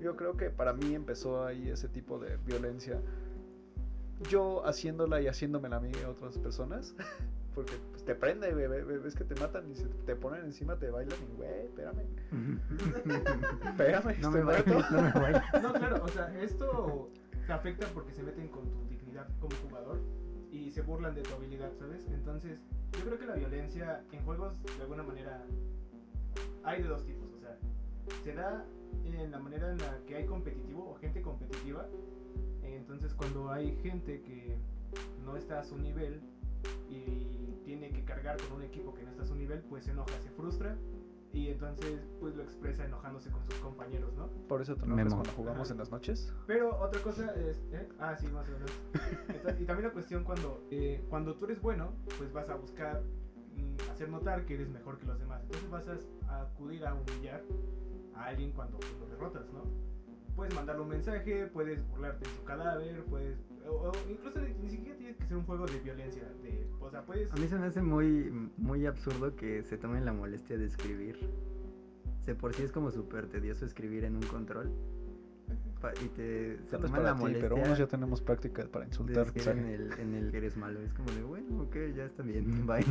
Yo creo que para mí empezó ahí ese tipo de violencia. Yo haciéndola y haciéndomela a mí a otras personas. Porque pues, te prende, ves que te matan y se te ponen encima, te bailan y, güey, espérame. Espérame, No estoy me muerto. vayas, no me vayas. No, claro, o sea, esto te afecta porque se meten con tu dignidad como jugador y se burlan de tu habilidad, ¿sabes? Entonces, yo creo que la violencia en juegos, de alguna manera, hay de dos tipos. O sea, se da en la manera en la que hay competitivo o gente competitiva. Entonces, cuando hay gente que no está a su nivel y tiene que cargar con un equipo que no está a su nivel, pues se enoja, se frustra y entonces pues lo expresa enojándose con sus compañeros, ¿no? Por eso te enojas cuando jugamos Ajá. en las noches. Pero otra cosa es, ¿eh? ah, sí, más o menos. Entonces, y también la cuestión cuando, eh, cuando tú eres bueno, pues vas a buscar mm, hacer notar que eres mejor que los demás. Entonces vas a acudir a humillar a alguien cuando pues, lo derrotas, ¿no? Puedes mandarle un mensaje, puedes burlarte en su cadáver, puedes... O, incluso ni, siquiera tiene que ser un juego de violencia. De, o sea, puedes... A mí se me hace muy, muy absurdo que se tomen la molestia de escribir. De por sí es como súper tedioso escribir en un control. Y te se toman la para ti, molestia pero unos ya tenemos práctica para de insultar. escribir en el, en el que eres malo. Es como de, bueno, ok, ya está bien, bye.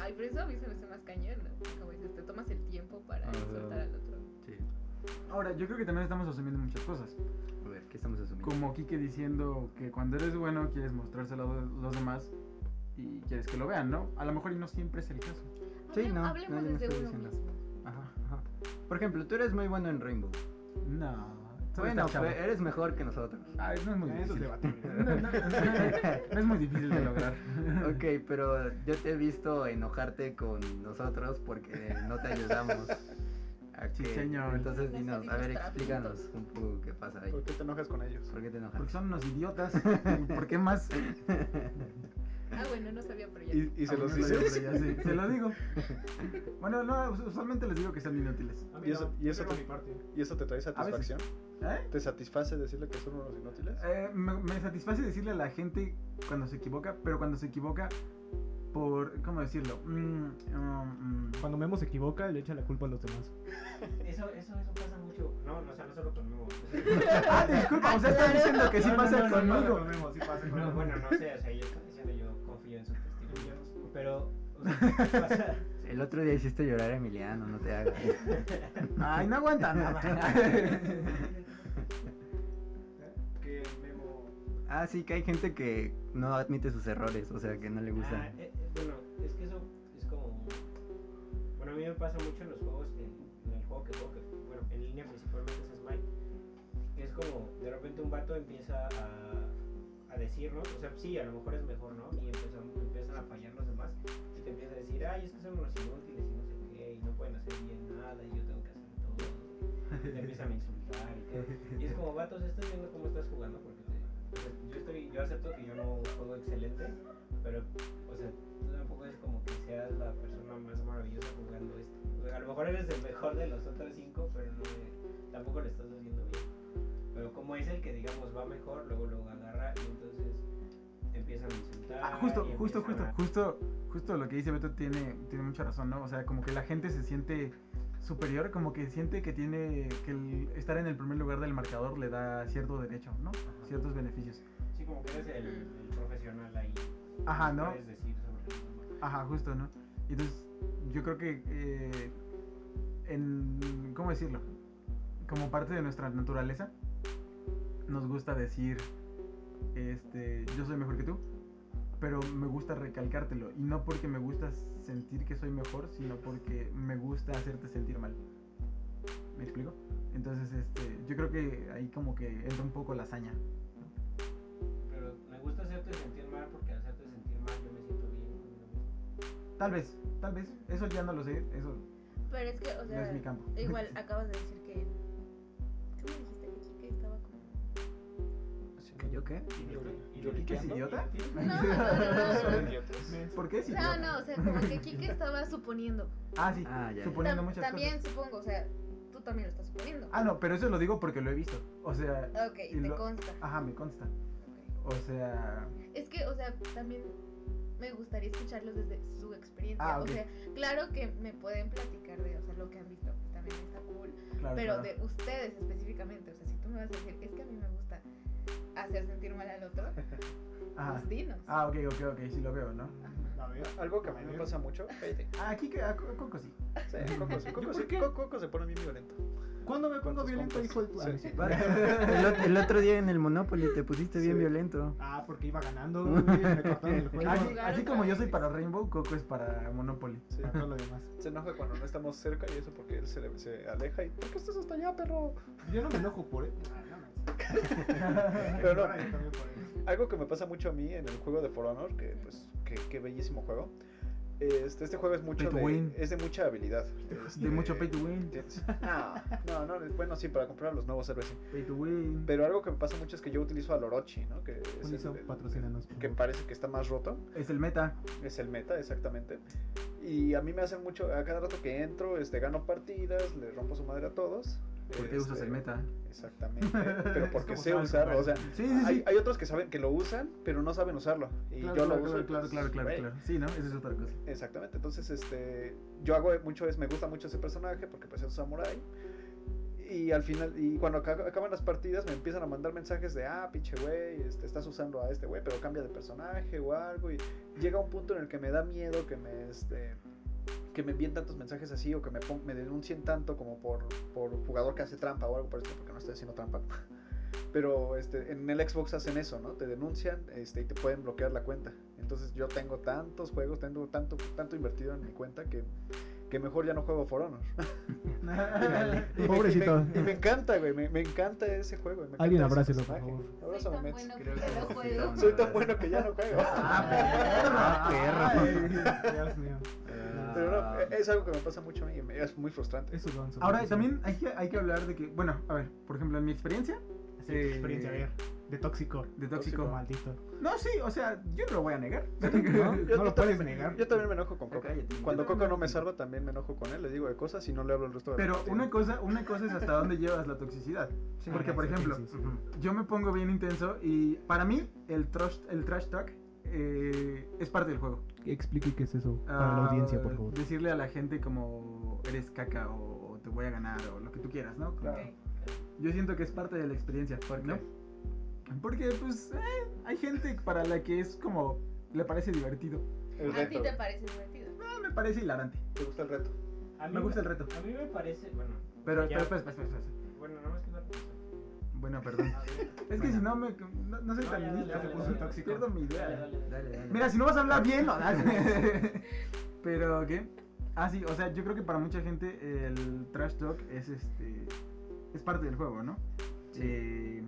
Ay, pero eso a mí se me hace más cañón, ¿no? Como dices, te tomas el tiempo para Ajá. insultar al otro. Sí. Ahora, yo creo que también estamos asumiendo muchas cosas. A ver, ¿qué estamos asumiendo? Como Kike diciendo que cuando eres bueno quieres mostrárselo a los demás y quieres que lo vean, ¿no? A lo mejor y no siempre es el caso. Sí, Hable- no, Hablemos no, no desde estoy uno mismo. Ajá, ajá. Por ejemplo, tú eres muy bueno en Rainbow. No. Bueno, pues, eres mejor que nosotros. Ay, no es muy Eso es difícil. debatible. No, no, no, no es muy difícil de lograr. Ok, pero yo te he visto enojarte con nosotros porque no te ayudamos. ¿A Sí, señor. Entonces No dinos, a ver, explícanos un poco qué pasa ahí. ¿Por qué te enojas con ellos? ¿Por qué te enojas? Porque son unos idiotas. ¿Por qué más? Ah, bueno, no sabía, pero ya. ¿Y, y se Aún los no sabía, sí, Se lo digo. Bueno, no, us- usualmente les digo que son inútiles. A mí Y eso- no, y eso te- mi parte. ¿Y eso te trae satisfacción? ¿Eh? ¿Te satisface decirle que son unos inútiles? Eh, me, me satisface decirle a la gente cuando se equivoca, pero cuando se equivoca por, ¿cómo decirlo? Mm, um, mm. Cuando Memo se equivoca, le echa la culpa a los demás. Eso, eso, eso pasa mucho. No, no, o sea, no solo con Memo. Ah, disculpa, o sea, estás diciendo que sí pasa conmigo. no, conmigo. bueno, no sé, o sea, yo estoy diciendo, yo confío en su testimonio. Pero, o sea, pasa. El otro día hiciste llorar a Emiliano, no te hagas. Ay, no aguanta nada. Que Memo. Ah, sí, que hay gente que no admite sus errores, o sea, que no le gusta. Ah, eh, eh, bueno, es que eso es como. Bueno, a mí me pasa mucho en los juegos, en, en el juego que juego, que, bueno, en línea principalmente es Smite, que es como de repente un vato empieza a, a decirnos, o sea, sí, a lo mejor es mejor, ¿no? Y empiezan, empiezan a fallar los demás, y te empieza a decir, ay, es que son unos inútiles y no sé qué, y no pueden hacer bien nada, y yo tengo que hacer todo. Y te empiezan a insultar y todo. Y es como, vatos, estás viendo cómo estás jugando, porque te- sea, yo estoy, yo acepto que yo no juego excelente, pero, o sea, tú tampoco es como que seas la persona más maravillosa jugando esto. A lo mejor eres el mejor de los otros cinco, pero no, tampoco lo estás haciendo bien. Pero como es el que, digamos, va mejor, luego lo agarra y entonces empiezan a insultar. Ah, justo, justo, justo, a- justo, justo lo que dice Beto tiene, tiene mucha razón, ¿no? O sea, como que la gente se siente superior, como que siente que tiene que el- estar en el primer lugar del marcador le da cierto derecho, ¿no? Ciertos beneficios. Sí, como que eres el, el profesional ahí. Ajá, ¿no? Puedes decir sobre demás. Ajá, justo, ¿no? Entonces, yo creo que eh, en, ¿cómo decirlo? Como parte de nuestra naturaleza, nos gusta decir, este, yo soy mejor que tú, pero me gusta recalcártelo. Y no porque me gusta sentir que soy mejor, sino porque me gusta hacerte sentir mal. ¿Me explico? Entonces, este, yo creo que ahí como que entra un poco la hazaña. Pero me gusta hacerte sentir mal porque al hacerte sentir mal yo me siento bien. Tal vez, tal vez, eso ya no lo sé, eso Pero es que, o no sea, es mi campo. igual acabas de decir que. ¿Qué me dijiste ¿Que yo qué? ¿Yo ¿Qué es idiota? No, no, no, ¿Son no. idiotas? ¿Por qué? Si No, yo- no, o sea, como que Kike estaba suponiendo. Ah, sí, Ah, ya, ya. suponiendo muchas también cosas. supongo, o sea, tú también lo estás suponiendo. Ah, no, pero eso lo digo porque lo he visto. O sea, Ok, y te lo- consta. ajá, me consta. O sea, Es que, o sea, también me gustaría escucharlos desde su experiencia. Ah, ok. O sea, claro que me pueden platicar de, o sea, lo que han visto, pues también está cool. Claro. pero claro. de ustedes específicamente, o sea, si tú me vas a decir, es que a mí me gusta hacer sentir mal al otro, Ajá. pues dinos. Ah, ok, ok, ok, sí lo veo, ¿no? Algo que a mí me pasa mucho. Cállate. Ah, aquí que a Coco sí. Sí, Coco, sí, Coco. Coco- Coco se pone bien violento. ¿Cuándo me pongo violento, compas. hijo de tu Sí. Ah, sí. El, el otro día en el Monopoly te pusiste bien Sí. violento. Ah, porque iba ganando, güey, me cortaron el juego. Así, así como yo soy para Rainbow, Coco es para Monopoly. Sí. Para todo lo demás. Se enoja cuando no estamos cerca y eso porque él se, le- se aleja y ¿por qué estás hasta allá, perro? Yo no me enojo por él. Pero no. Algo que me pasa mucho a mí en el juego de For Honor, que pues qué bellísimo juego. Este, este juego es mucho de, es de mucha habilidad. De mucho pay to win. No, no, no, bueno, sí, para comprar los nuevos héroes sí. Pay to win. Pero algo que me pasa mucho es que yo utilizo al Orochi, ¿no? Que es el- el- que parece que está más roto. Es el meta. Es el meta, exactamente. Y a mí me hacen mucho, a cada rato que entro, este, gano partidas, le rompo su madre a todos. Porque usas Este, el meta. Exactamente. Pero porque sé usarlo. O sea. Sí, sí. hay, hay otros que saben que lo usan, pero no saben usarlo. Y Claro, yo claro, lo uso. claro, pues, claro, claro, claro. Sí, ¿no? Esa es otra cosa. Exactamente. Entonces, este, yo hago mucho es, me gusta mucho ese personaje porque pues es un samurai. Y al final, y cuando aca- acaban las partidas me empiezan a mandar mensajes de, ah, pinche güey, este, estás usando a este güey, pero cambia de personaje o algo. Y llega un punto en el que me da miedo que me, este, que me envíen tantos mensajes así o que me, pon- me denuncien tanto como por, por jugador que hace trampa o algo por esto, porque no estoy haciendo trampa. Pero este, en el Xbox hacen eso, ¿no? Te denuncian este, y te pueden bloquear la cuenta. Entonces yo tengo tantos juegos, tengo tanto, tanto invertido en mi cuenta que, que mejor ya no juego For Honor. Y me- Pobrecito. Y me, y me encanta, güey. Me, me encanta ese juego. me Alguien abrácelo, por favor. Abrázame, Soy tan bueno Creo que ya no juego. un Soy tan bueno que ya no juego. Ah, perro. Dios mío. Pero no, e- es algo que me pasa mucho a mí. y me- Es muy frustrante. Eso Ahora, también hay que, hay que hablar de que, bueno, a ver, por ejemplo, en mi experiencia Sí, tu experiencia, a ver. De tóxico. de tóxico. Maldito. No, sí, o sea, yo no lo voy a negar. No, Yo- no lo puedes también- negar. Yo también me enojo con Coco. Cuando Coco no me salva, también me enojo con él. Le digo de cosas y no le hablo el resto de la Pero partida. una cosa, una cosa es hasta dónde llevas la toxicidad. Sí, Porque, por ejemplo, sí, sí. yo me pongo bien intenso y para mí el trash, el trash talk eh, es parte del juego. Explique qué es eso para Ah, la audiencia, por favor. Decirle a la gente como eres caca o, o te voy a ganar o lo que tú quieras, ¿no? Claro. Yo siento que es parte de la experiencia. ¿Por ¿no? qué? Porque, pues, eh, hay gente para la que es como, le parece divertido. El A ti te parece divertido. Ah, me parece hilarante. ¿Te gusta el reto? A mí Me gusta el reto. A mí me parece, bueno. Pero, ya- espera. Bueno, dar Bueno, perdón. Es que si no, me, no, no soy No, tan listo. se puso dale. tóxico. Pierdo mi idea. Dale, dale, Dale, dale. Mira, si no vas a hablar bien, no. Pero, ¿qué? Ah, sí, o sea, yo creo que para mucha gente el trash talk es este. Es parte del juego, ¿no? Eh,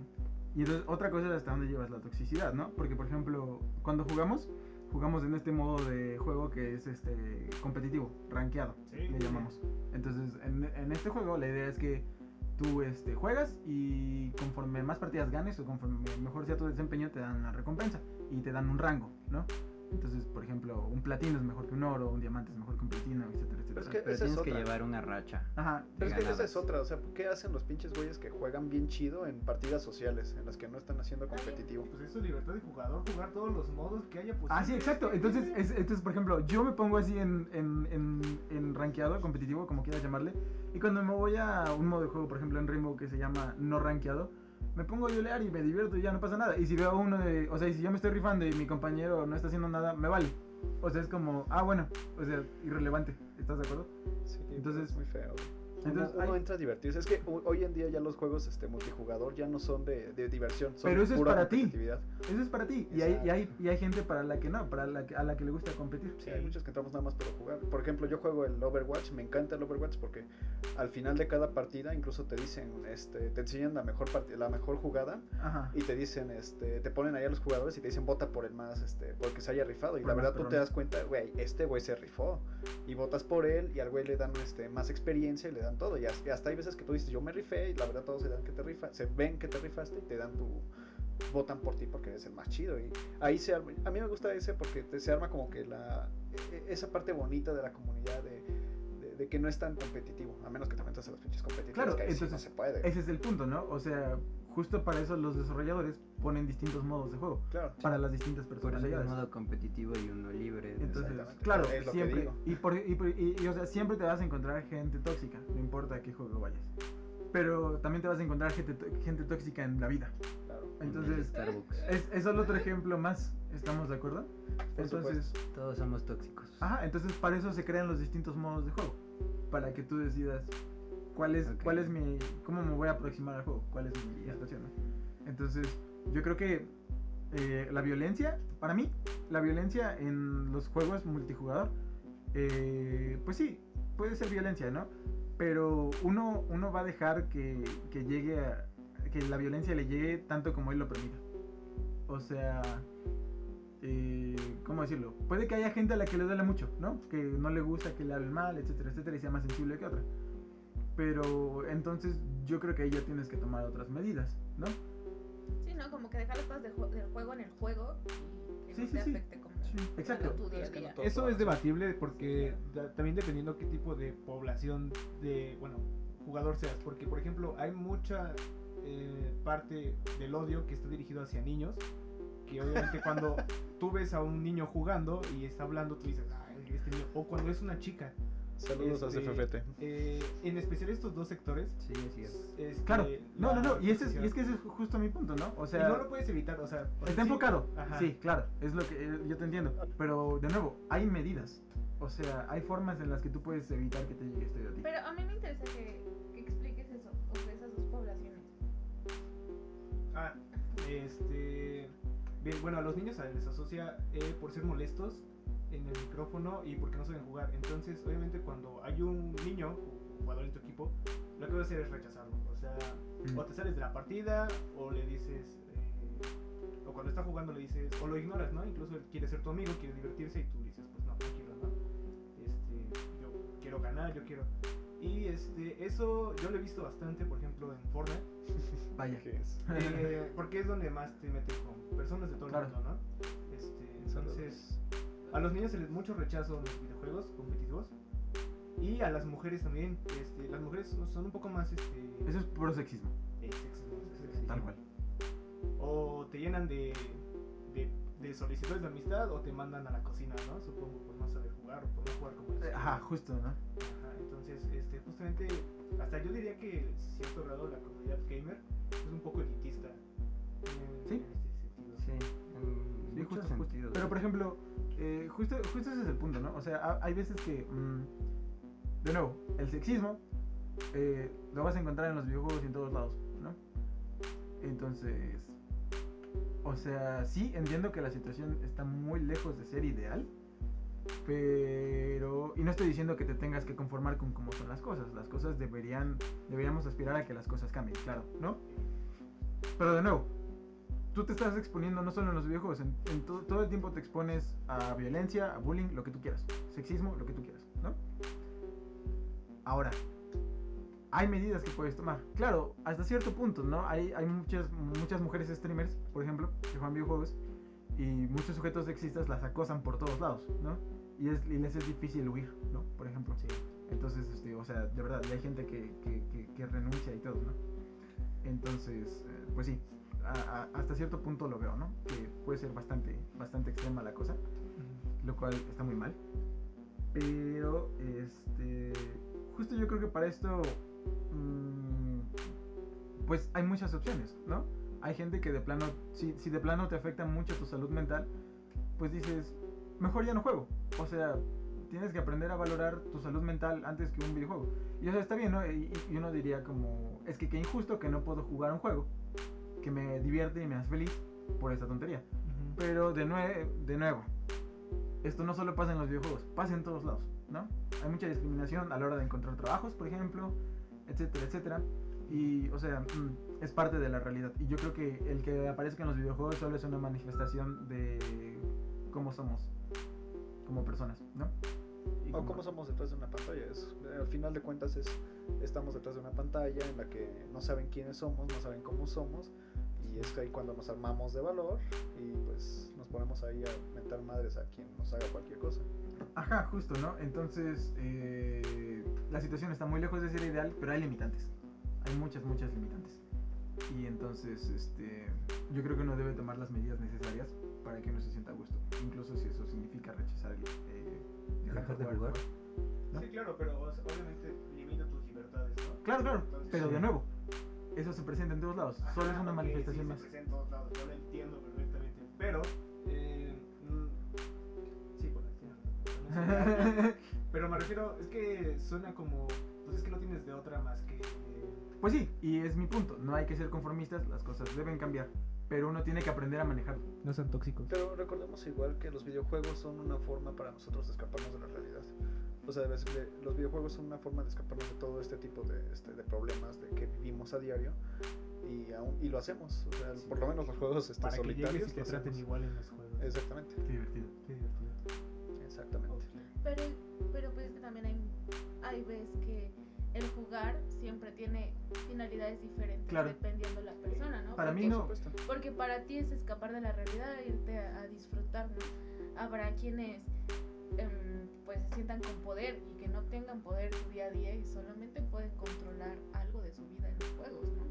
y entonces, otra cosa es hasta dónde llevas la toxicidad, ¿no? Porque, por ejemplo, cuando jugamos, jugamos en este modo de juego que es este competitivo, rankeado, Sí. le llamamos. Entonces, en, en este juego, la idea es que tú este, juegas y conforme más partidas ganes o conforme mejor sea tu desempeño, te dan una recompensa y te dan un rango, ¿no? Entonces, por ejemplo, un platino es mejor que un oro, un diamante es mejor que un platino, etcétera, etcétera. es que Pero es tienes que llevar una racha. Ajá. Pero es que esa es otra, o sea, ¿qué hacen los pinches güeyes que juegan bien chido en partidas sociales, en las que no están haciendo competitivo? Pues eso es libertad de jugador, jugar todos los modos que haya posible. Ah, sí, exacto. Entonces, es- entonces por ejemplo, yo me pongo así en, en, en, en rankeado, competitivo, como quieras llamarle. Y cuando me voy a un modo de juego, por ejemplo, en Rainbow que se llama no rankeado, me pongo a yolear y me divierto y ya no pasa nada. Y si veo uno de. O sea, y si yo me estoy rifando y mi compañero no está haciendo nada, me vale. O sea, es como, ah, bueno, o sea, irrelevante. ¿Estás de acuerdo? Sí, Entonces- es muy feo. Entonces uno, uno entra a divertirse. Es que ho- hoy en día ya los juegos este, multijugador ya no son de, de diversión, son Pero eso es pura para ti. Eso es para ti. Y hay, y, hay, y hay gente para la que no, para la que, a la que le gusta competir. Sí, hay muchos que entramos nada más para jugar. Por ejemplo, yo juego el Overwatch, me encanta el Overwatch porque al final de cada partida incluso te dicen, este, te enseñan la mejor partida, la mejor jugada Ajá. y te dicen, este, te ponen ahí a los jugadores y te dicen vota por el más, este, porque se haya rifado. Y Por la verdad tú te das cuenta, güey, este güey se rifó. Y votas por él y al güey le dan este, más experiencia y le dan todo. Y hasta, hay veces que tú dices, yo me rifé y la verdad todos se dan que te rifa, se ven que te rifaste y te dan tu votan por ti porque eres el más chido y ahí se arma, a mí me gusta ese porque te- se arma como que la e- e- esa parte bonita de la comunidad de, de- de que no es tan competitivo a menos que te haces los pinches competitivos Claro, que ahí sí no entonces, se puede Ese es el punto, ¿no? O sea, justo para eso los desarrolladores ponen distintos modos de juego. claro Para las distintas Por eso hay un modo competitivo y uno libre. Entonces, claro, siempre. Y, por, y, por- y- y, o sea, siempre te vas a encontrar gente tóxica, no importa a qué juego vayas. Pero también te vas a encontrar gente, gente tóxica en la vida. claro Entonces, Starbucks. es, es solo otro ejemplo más. ¿Estamos de acuerdo? Por Entonces, Todos somos tóxicos. ajá, entonces para eso se crean los distintos modos de juego. Para que tú decidas cuál es, Ok. cuál es mi, cómo me voy a aproximar al juego, cuál es mi situación. Entonces, yo creo que eh, la violencia, para mí, la violencia en los juegos multijugador, eh, pues sí, puede ser violencia, ¿no? Pero uno, uno va a dejar que, que llegue a, que la violencia le llegue tanto como él lo permita. O sea, eh, ¿cómo decirlo? Puede que haya gente a la que le duele mucho, ¿no? Que no le gusta que le hablen mal, etcétera, etcétera, y sea más sensible que otra. Pero entonces yo creo que ahí ya tienes que tomar otras medidas, ¿no? Sí, ¿no? Como que dejar las cosas de ju- del juego en el juego y que Sí, no sí, te sí. afecte como exacto. tu día a Es que no día. Eso es debatible porque da- también dependiendo qué tipo de población de, bueno, jugador seas. Porque, por ejemplo, hay mucha eh, parte del odio que está dirigido hacia niños. Que obviamente cuando tú ves a un niño jugando y está hablando, tú dices, ay, este niño. O cuando es una chica. Saludos a Este, CFFT. eh, en especial estos dos sectores. Sí, es cierto. este, Claro, no, no, no, y, ese es, y es que ese es justo mi punto, ¿no? O y sea, no lo puedes evitar, o sea. está sí- enfocado, Ajá. sí, claro, es lo que eh, yo te entiendo. Pero de nuevo, hay medidas, o sea, hay formas en las que tú puedes evitar que te llegue esto a ti. Pero a mí me interesa que, que expliques eso, o sea, esas dos poblaciones. Ah, este. Bien, bueno, a los niños se les asocia eh, por ser molestos en el micrófono y porque no saben jugar. Entonces, obviamente, cuando hay un niño jugador en tu equipo, lo que vas a hacer es rechazarlo. O sea, Mm. o te sales de la partida, o le dices. eh, o cuando está jugando le dices, o lo ignoras, ¿no? Incluso él quiere ser tu amigo, quiere divertirse y tú dices, pues no, tranquilo, ¿no? Este, yo quiero ganar, yo quiero. Y este, eso yo lo he visto bastante, por ejemplo, en Fortnite. Vaya. ¿Qué es? Eh, porque es donde más te metes con personas de todo Claro. el mundo, ¿no? Este, Saludos. A los niños se les mucho rechazo en los videojuegos competitivos. Y a las mujeres también. Este, las mujeres son- un poco más. Este, Eso es puro sexismo, eh, sexismo, sexismo. tal cual. O te llenan de, de, de solicitudes de amistad o te mandan a la cocina, ¿no? Supongo por no saber jugar o por no jugar como. Eh, Ajá, justo, ¿no? Ajá, entonces, este, justamente, hasta yo diría que en cierto grado la comunidad gamer es un poco elitista. en- Sí. En este sentido. Sí, en Sí, muchos justo, justo. sentidos. Pero por ejemplo, eh, justo, justo ese es el punto, ¿no? O sea, ha- hay veces que, mm, de nuevo, el sexismo eh, lo vas a encontrar en los videojuegos y en todos lados, ¿no? Entonces, o sea, sí entiendo que la situación está muy lejos de ser ideal, pero y no estoy diciendo que te tengas que conformar con cómo son las cosas. Las cosas deberían, deberíamos aspirar a que las cosas cambien, claro, ¿no? Pero de nuevo, tú te estás exponiendo no solo en los videojuegos, en, en to- todo el tiempo te expones a violencia, a bullying, lo que tú quieras, sexismo, lo que tú quieras, ¿no? Ahora, hay medidas que puedes tomar. Claro, hasta cierto punto, ¿no? Hay, hay muchas, muchas mujeres streamers, por ejemplo, que juegan videojuegos y muchos sujetos sexistas las acosan por todos lados, ¿no? Y, es, y les es difícil huir, ¿no? Por ejemplo. Sí. Entonces, este, o sea, de verdad, hay gente que, que, que- que renuncia y todo, ¿no? Entonces, eh, pues sí, a- a- hasta cierto punto lo veo, ¿no? Que puede ser bastante, bastante extrema la cosa, lo cual está muy mal. Pero, este, justo yo creo que para esto, mm, pues hay muchas opciones, ¿no? Hay gente que de plano, si, si de plano te afecta mucho tu salud mental, pues dices, mejor ya no juego. O sea, tienes que aprender a valorar tu salud mental antes que un videojuego. Y o sea, está bien, ¿no? Y, y uno diría como, es que qué injusto que no puedo jugar un juego que me divierte y me hace feliz por esta tontería. Pero de, nue- de nuevo, esto no solo pasa en los videojuegos, pasa en todos lados, ¿no? Hay mucha discriminación a la hora de encontrar trabajos, por ejemplo, etcétera, etcétera. Y, o sea, mm, es parte de la realidad. Y yo creo que el que aparezca en los videojuegos solo es una manifestación de cómo somos como personas, ¿no? Y O cómo somos detrás de una pantalla. Es, al final de cuentas es, estamos detrás de una pantalla en la que no saben quiénes somos, no saben cómo somos. Y es ahí cuando nos armamos de valor y pues nos ponemos ahí a mentar madres a quien nos haga cualquier cosa. Ajá, justo, ¿no? Entonces, eh, la situación está muy lejos de ser ideal, pero hay limitantes. Hay muchas, muchas limitantes. Y entonces, este, yo creo que uno debe tomar las medidas necesarias para que uno se sienta a gusto. Incluso si eso significa rechazar el, eh, Dejar de jugar. ¿no? Sí, claro, pero obviamente limita tus libertades, ¿no? Claro, claro, Entonces, pero de sí. nuevo, eso se presenta en todos lados. Solo es Ajá, una ok, manifestación sí, más. Se presenta en todos lados, yo lo entiendo perfectamente. Pero, eh, mm, sí, bueno, tienes razón. Pero me refiero, es que suena como. Pues es que no tienes de otra más que. Pues sí, y es mi punto. No hay que ser conformistas, las cosas deben cambiar. Pero uno tiene que aprender a manejarlo. No sean tóxicos. Pero recordemos igual que los videojuegos son una forma para nosotros de escaparnos de la realidad. O sea, de- de- los videojuegos son una forma de escaparnos de todo este tipo de, este, de problemas de que vivimos a diario y, aún, y lo hacemos. O sea, por lo menos los juegos este, Para que solitarios. llegues y te traten hacemos. igual en los juegos. Exactamente, Qué divertido. Qué divertido. exactamente. Pero, pero pues es que también hay, hay veces que el jugar siempre tiene finalidades diferentes Claro. dependiendo de la persona, ¿no? Para mí Porque- no. Por supuesto. Porque para ti es escapar de la realidad, irte a, a disfrutar, ¿no? Habrá quienes em, pues se sientan con poder y que no tengan poder su día a día y solamente pueden controlar algo de su vida en los juegos, ¿no?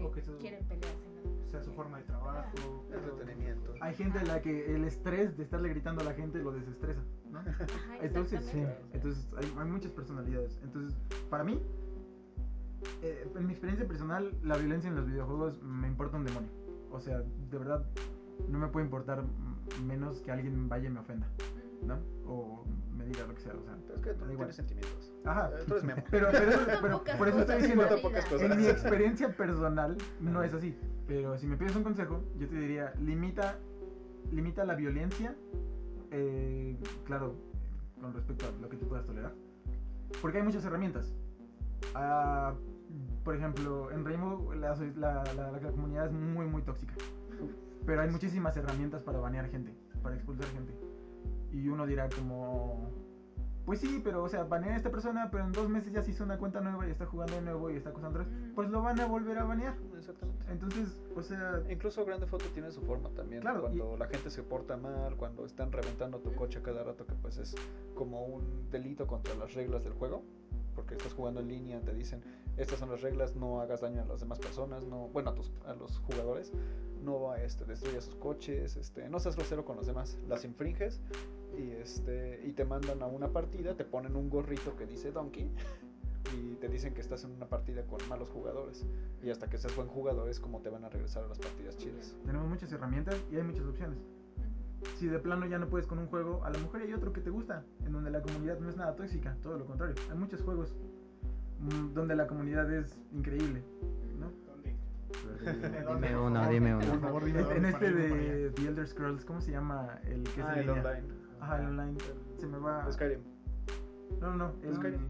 Los que, su- quieren pelearse, ¿no? O sea, su forma de trabajo. Entretenimiento. Hay gente a la que el estrés de estarle gritando a la gente lo desestresa, ¿no? Ajá, Entonces, sí, entonces hay, hay muchas personalidades. Entonces, para mí, eh, en mi experiencia personal, la violencia en los videojuegos me importa un demonio. O sea, de verdad, no me puede importar menos que alguien vaya y me ofenda, ¿no? O me diga lo que sea, o sea. Pero es que tú no igual. tienes sentimientos. Ajá. Eh, Tú eres Memo. Pero, pero, pero por eso estoy diciendo, en mi experiencia personal no es así. Pero si me pides un consejo, yo te diría, limita, limita la violencia, eh, claro, con respecto a lo que tú puedas tolerar. Porque hay muchas herramientas. Ah, por ejemplo, en Rainbow la, la- la- la comunidad es muy, muy tóxica. Pero hay muchísimas herramientas para banear gente, para expulsar gente. Y uno dirá como... Pues sí, pero o sea, banean a esta persona, pero en dos meses ya se hizo una cuenta nueva y está jugando de nuevo y está acosando a otros, Ujú. Pues lo van a volver a banear. Exactamente. Entonces, o sea, Incluso Grande Foto tiene su forma también. Claro, cuando la gente se porta mal, cuando están reventando tu coche cada rato, que pues es como un delito contra las reglas del juego. Porque estás jugando en línea, te dicen, estas son las reglas, no hagas daño a las demás personas, no, bueno, a, tus, a los jugadores, no este, destruyas sus coches, este, no seas grosero con los demás, las infringes y, este, y te mandan a una partida, te ponen un gorrito que dice Donkey y te dicen que estás en una partida con malos jugadores. Y hasta que seas buen jugador es como te van a regresar a las partidas chidas. tenemos muchas herramientas y hay muchas opciones. Si de plano ya no puedes con un juego, a lo mejor hay otro que te gusta, en donde la comunidad no es nada tóxica, todo lo contrario. Hay muchos juegos mm, donde la comunidad es increíble, ¿no? Dime uno, dime Por uno. favor, dime en este de The Elder Scrolls, ¿cómo se llama? El que es Ah, el línea? online. Ajá, el online. Se me va. Skyrim. No, no, no. el- Skyrim.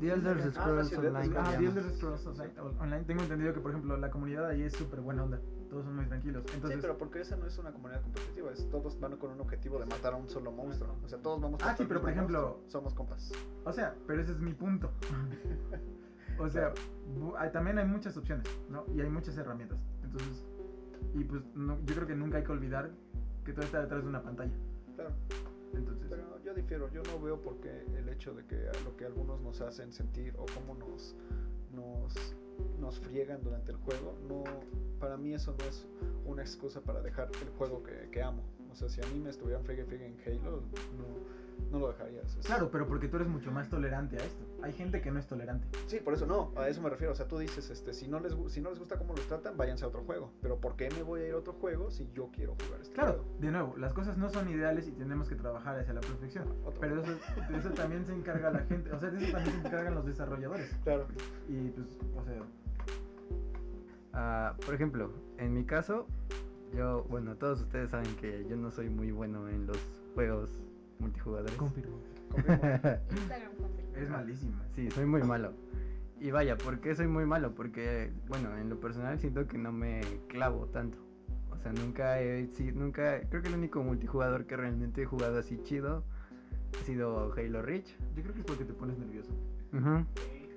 The Elder Scrolls Online. Ah, The. Elder Scrolls Online, online. Tengo entendido que, por ejemplo, la comunidad ahí es súper buena onda. Todos son muy tranquilos. Entonces, sí, pero porque esa no es una comunidad competitiva, es, todos van con un objetivo de matar a un solo monstruo. O sea, todos vamos Ah, contra sí, el pero por ejemplo- monstruo, somos compas. o sea, pero ese es mi punto. o sea, también hay muchas opciones, ¿no? Y hay muchas herramientas. Entonces, y pues no, yo creo que nunca hay que olvidar que todo está detrás de una pantalla. Claro, Entonces, pero yo difiero, yo no veo por qué el hecho de que lo que algunos nos hacen sentir o cómo nos, nos, nos friegan durante el juego, no, para mí eso no es una excusa para dejar el juego que, que amo. O sea, si a mí me estuvieran friegue friegue en Halo, no, no lo dejaría. Es- es- claro, pero porque tú eres mucho más tolerante a esto. Hay gente que no es tolerante. Sí, por eso no, a eso me refiero. O sea, tú dices, este, si no les, si no les gusta cómo los tratan, váyanse a otro juego. Pero ¿por qué me voy a ir a otro juego si yo quiero jugar este Claro, juego? de nuevo, las cosas no son ideales y tenemos que trabajar hacia la perfección. Otro Pero eso, de eso también se encarga la gente, o sea, de eso también se encargan los desarrolladores. Claro. Y pues, o sea, Ah, por ejemplo, en mi caso, yo, bueno, todos ustedes saben que yo no soy muy bueno en los juegos multijugadores. Confirmo. confirmo. Instagram confirma. es malísima. Sí, soy muy malo. Y vaya, ¿por qué soy muy malo? Porque, bueno, en lo personal siento que no me clavo tanto. O sea, nunca he, sí, nunca, creo que el único multijugador que realmente he jugado así chido ha sido Halo Reach. Yo creo que es porque te pones nervioso. Ujú.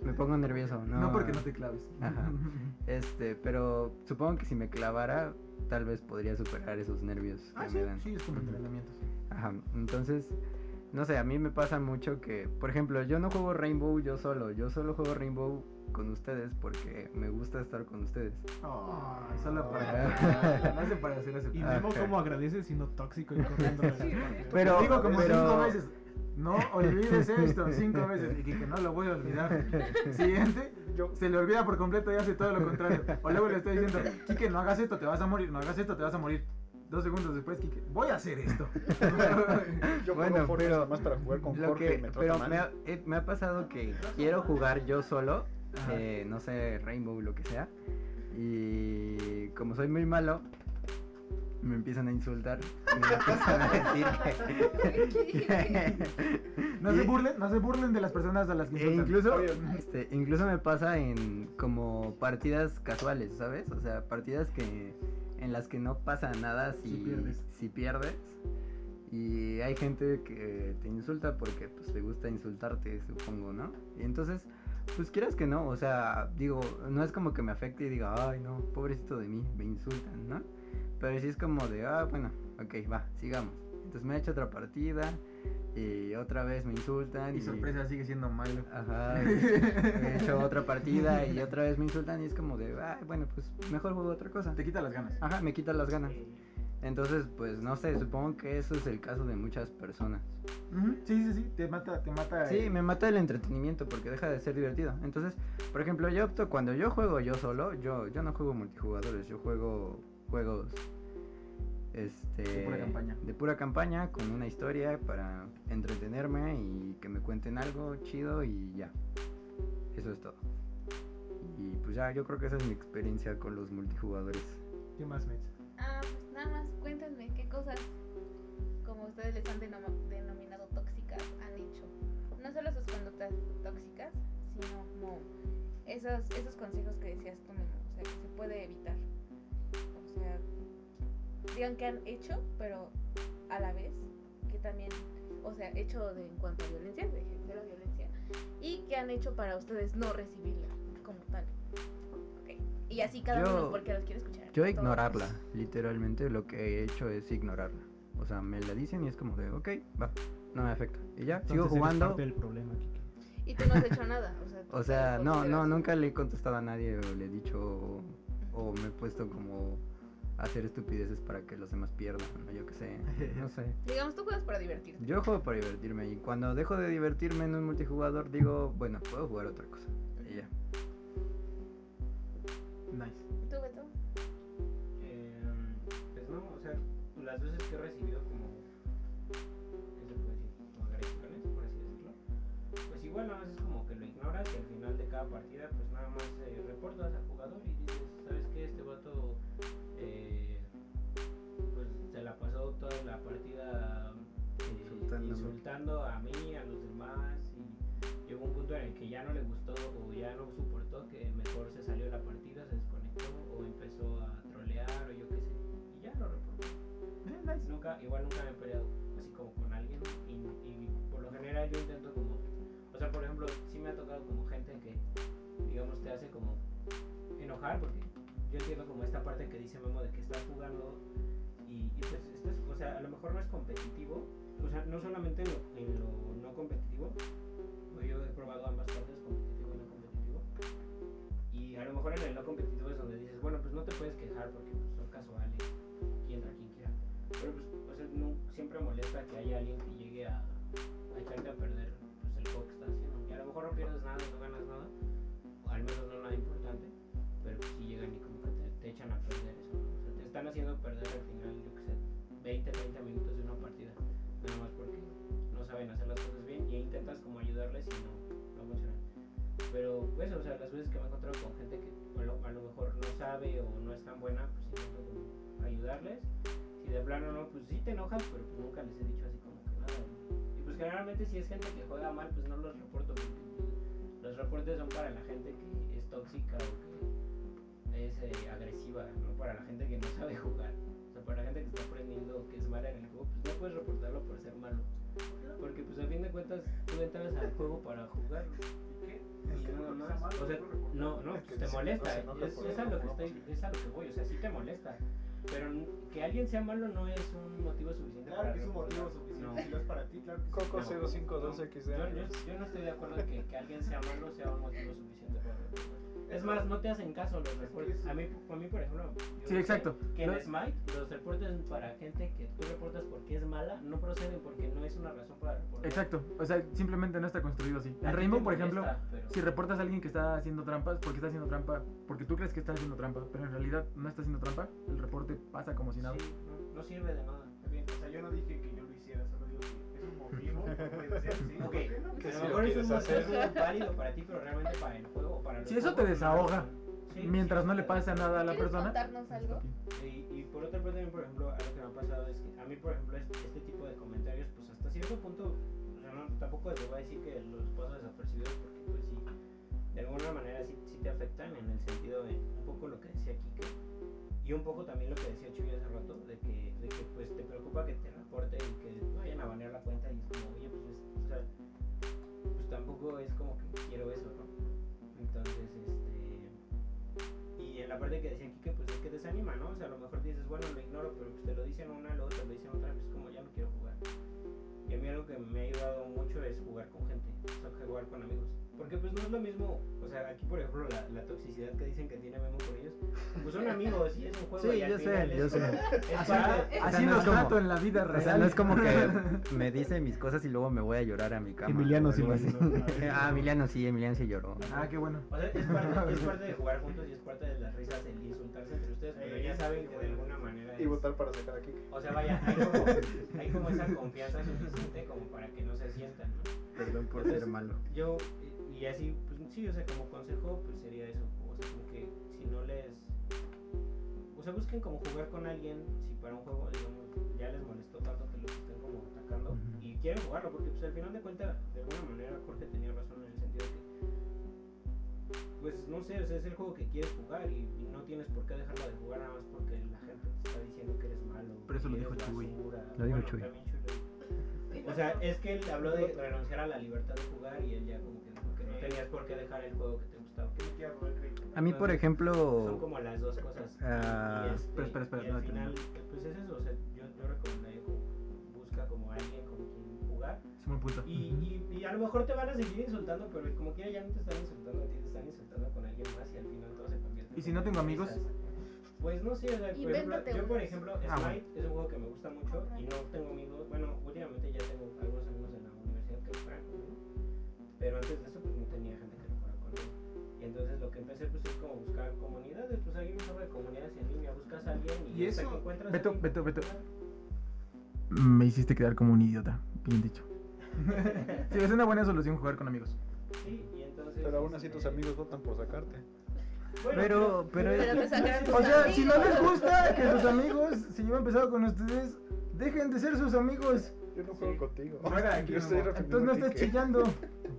Me pongo nervioso, ¿no? No, porque no te claves. Ajá. Este, pero supongo que si me clavara, tal vez podría superar esos nervios que ah, sí, me dan. sí, es como entrenamientos. Ajá, entonces, no sé, a mí me pasa mucho que, por ejemplo, yo no juego Rainbow yo solo, yo solo juego Rainbow con ustedes porque me gusta estar con ustedes. Ay, solo para. Hace para hacer Y. Memo como agradece siendo tóxico y corriendo. partes. Pero- Te digo como pero- cinco veces. No olvides esto, cinco veces. Y que no lo voy a olvidar. Siguiente, Yo, se le olvida por completo y hace todo lo contrario. O luego le estoy diciendo, Kike, no hagas esto, te vas a morir, no hagas esto, te vas a morir. Dos segundos después, Kike, voy a hacer esto. Yo Bueno, pero más para jugar con Jorge que, y me pero mal. me ha, eh, me ha pasado que quiero jugar yo solo, eh, no sé, Rainbow, lo que sea, y como soy muy malo, me empiezan a insultar, me empiezan a decir que... que- No se y- burlen, no se burlen de las personas a las que E insultan. incluso, este, incluso me pasa en como partidas casuales, ¿sabes? O sea, partidas que en las que no pasa nada si, Si pierdes. si pierdes. Y hay gente que te insulta porque pues te gusta insultarte, supongo, ¿no? Y entonces, pues quieras que no, o sea, digo, no es como que me afecte y diga, ay no, pobrecito de mí, me insultan, ¿no? Pero sí es como de, ah, bueno, ok, va, sigamos. Entonces me he hecho otra partida y otra vez me insultan. Y sorpresa sigue siendo malo. Ajá, he hecho otra partida y otra vez me insultan y es como de, "Ay, bueno, pues mejor juego otra cosa. Te quita las ganas. Ajá, me quitan las ganas. Entonces, pues no sé, supongo que eso es el caso de muchas personas. Sí, sí, sí, te mata, te mata. Sí, me mata el entretenimiento porque deja de ser divertido. Entonces, por ejemplo, yo opto cuando yo juego yo solo, yo, yo no juego multijugadores, yo juego juegos este De pura campaña. de pura campaña con una historia para entretenerme y que me cuenten algo chido y ya. Eso es todo. Y pues ya, yo creo que esa es mi experiencia con los multijugadores. ¿Qué más, Mets? Ah, pues nada más, cuéntenme qué cosas, como ustedes les han denom- denominado tóxicas, han hecho. No solo sus conductas tóxicas, sino como esos, esos consejos que decías tú, o sea, que se puede evitar. Digan que han hecho, pero a la vez que también, o sea, hecho de, en cuanto a violencia, de ejercer la violencia, y que han hecho para ustedes no recibirla como tal. Y así cada Yo- uno, porque los quiero escuchar. Yo ignorarla, literalmente lo que he hecho es ignorarla. O sea, me la dicen y es como de, ok, va, no me afecta. Y ya, sigo Entonces jugando. parte del problema, Kike. Y tú no has hecho nada. O sea, tú O sea, no, no, nunca le he contestado a nadie o le he dicho o, o me he puesto como hacer estupideces para que los demás pierdan, o yo qué sé, no sé. Digamos, tú juegas para divertirte. Yo juego para divertirme y cuando dejo de divertirme en un multijugador digo, bueno, puedo jugar otra cosa. Y ya. Nice. ¿Tú, Beto? Em, pues no, o sea, las veces que he recibido como, ¿qué se puede decir? Como agresiones, por así decirlo. Pues igual nada más es como que lo ignoras y al final de cada partida hace como enojar porque yo entiendo como esta parte que dice Memo de que estás jugando y, pues estás, o sea, a lo mejor no es competitivo, o sea, no solamente en lo, no competitivo, o yo he probado ambas partes, competitivo y no competitivo, y a lo mejor en el no competitivo es donde dices, bueno, pues no te puedes quejar porque pues, son casuales, aquí entra quien quiera. Pero pues, o siempre molesta que haya alguien que haciendo perder al final, yo que sé, 20, 30 minutos de una partida, nada más porque no saben hacer las cosas bien y intentas como ayudarles y no, no funciona. Pero pues, o sea, las veces que me he encontrado con gente que a lo, a lo mejor no sabe o no es tan buena, pues intento como ayudarles. Si de plano no, pues sí te enojas, pero pues nunca les he dicho así como que nada. Y pues generalmente si es gente que juega mal, pues no los reporto porque pues, los reportes son para la gente que es tóxica o que es eh, agresiva, no para la gente que no sabe jugar. O sea, para la gente que está aprendiendo que es mala en el juego, pues no puedes reportarlo por ser malo. Porque pues a fin de cuentas tú entras al juego para jugar. Y nada más. O sea, no, no, pues te molesta. Es, es a lo que estoy, es a lo que voy, o sea, sí te molesta. Pero que alguien sea malo no es un motivo suficiente Claro para que es un motivo suficiente. No. Si lo es para ti, claro que. Coco No. 0512 XD. Yo, yo- yo no estoy de acuerdo que, que alguien sea malo sea un motivo suficiente para reportar. Es más, no te hacen caso los reportes. A mí, a mí por ejemplo, yo Sí, exacto. Que en Smite, los reportes para gente que tú reportas porque es mala no proceden porque no es una razón para reportar. Exacto. O sea, simplemente no está construido así. En Rainbow, por ejemplo, pero- si reportas a alguien que está haciendo trampas, porque está haciendo trampa, porque tú crees que está haciendo trampa, pero en realidad no está haciendo trampa, el reporte pasa como si nada. Sí, no, no sirve de nada. Bien, o sea, yo no dije que sí. Ok. Que a si lo mejor es un hacer. válido para ti, pero realmente para el juego o para los Si eso te juegos, desahoga, sí, Mientras sí, no le pasa nada a la ¿Quieres persona. contarnos algo? Y, y por otra parte por ejemplo, algo que me ha pasado es que a mí, por ejemplo, este, este tipo de comentarios, pues hasta cierto punto, o sea, no, tampoco te voy a decir que los paso desapercibidos porque pues sí, de alguna manera sí, sí te afectan en el sentido de un poco lo que decía Kike y un poco también lo que decía Chuy hace rato, de que, de que pues te preocupa que te reporten y que vayan a banear mejor dices, bueno, lo ignoro, pero pues te lo dicen una, luego te lo dicen otra, pues como ya no quiero jugar. Y a mí algo que me ha ayudado mucho es jugar con gente, o sea, jugar con amigos. Porque pues no es lo mismo, o sea, aquí por ejemplo la, la toxicidad que dicen que tiene Memo con ellos, pues son amigos y es un juego Sí, y al yo sé, es yo sé. es Así, para- o así sea, no los es como- trato en la vida real. O sea, no es como que me dice mis cosas y luego me voy a llorar a mi cama. Emiliano sí lo hizo. Ah, Emiliano sí, Emiliano sí lloró. Ah, qué bueno. O sea, es parte, es parte de jugar juntos y es parte de las risas el insultarse entre ustedes, pero ya saben que de alguna manera Y es- votar para sacar a Kike. O sea, vaya, hay como, hay como esa confianza suficiente como para que no se sientan, ¿no? Perdón por Entonces, ser malo. Yo, y, así, pues sí, o sea, como consejo, pues sería eso. O sea, como que si no les. O sea, busquen como jugar con alguien, si para un juego, digamos, ya les molestó tanto que los estén como atacando y quieren jugarlo, porque pues al final de cuentas, de alguna manera, Jorge tenía razón en el sentido de que. Pues no sé, o sea, es el juego que quieres jugar y, y no tienes por qué dejarlo de jugar nada más porque la gente te está diciendo que eres malo. Pero eso lo dijo Chuy. basura. Lo dijo Bueno, Chuy. O sea, es que él habló de renunciar a la libertad de jugar y él ya como que tenías por qué dejar el juego que te gustaba. A mí, por Entonces, Son ejemplo, como las dos cosas. Y- Ah, y, este, espera, espera, espera, y al no, final, pues es eso. O sea, yo, yo recomendaría busca como alguien con quien jugar. Es. Y, y, y a lo mejor te van a seguir insultando, pero como quiera ya no te están insultando a ti, te están insultando con alguien más y al final todo se convierte ¿Y si no tengo en amigos? Pues no sé, o sea, por ejemplo, yo por ejemplo, Ah, bueno. Smite es un juego que me gusta mucho y no tengo amigos, bueno, últimamente ya tengo algunos amigos en la universidad que juegan pero antes de eso entonces lo que empecé pues es como buscar comunidades, pues hay un de comunidades en línea, buscas a alguien y, Y hasta eso- que encuentras Beto, Beto, Beto. jugar. Me hiciste quedar como un idiota. Bien dicho. Sí, es una buena solución jugar con amigos. Sí, y entonces... Pero aún así tus este, amigos votan por sacarte. bueno, Pero- pero- O sea, si no les gusta que sus amigos se llevan pesado con ustedes, dejen de ser sus amigos. Yo no juego Sí. contigo. Yo estoy Memo. refiriendo Entonces no estés chillando.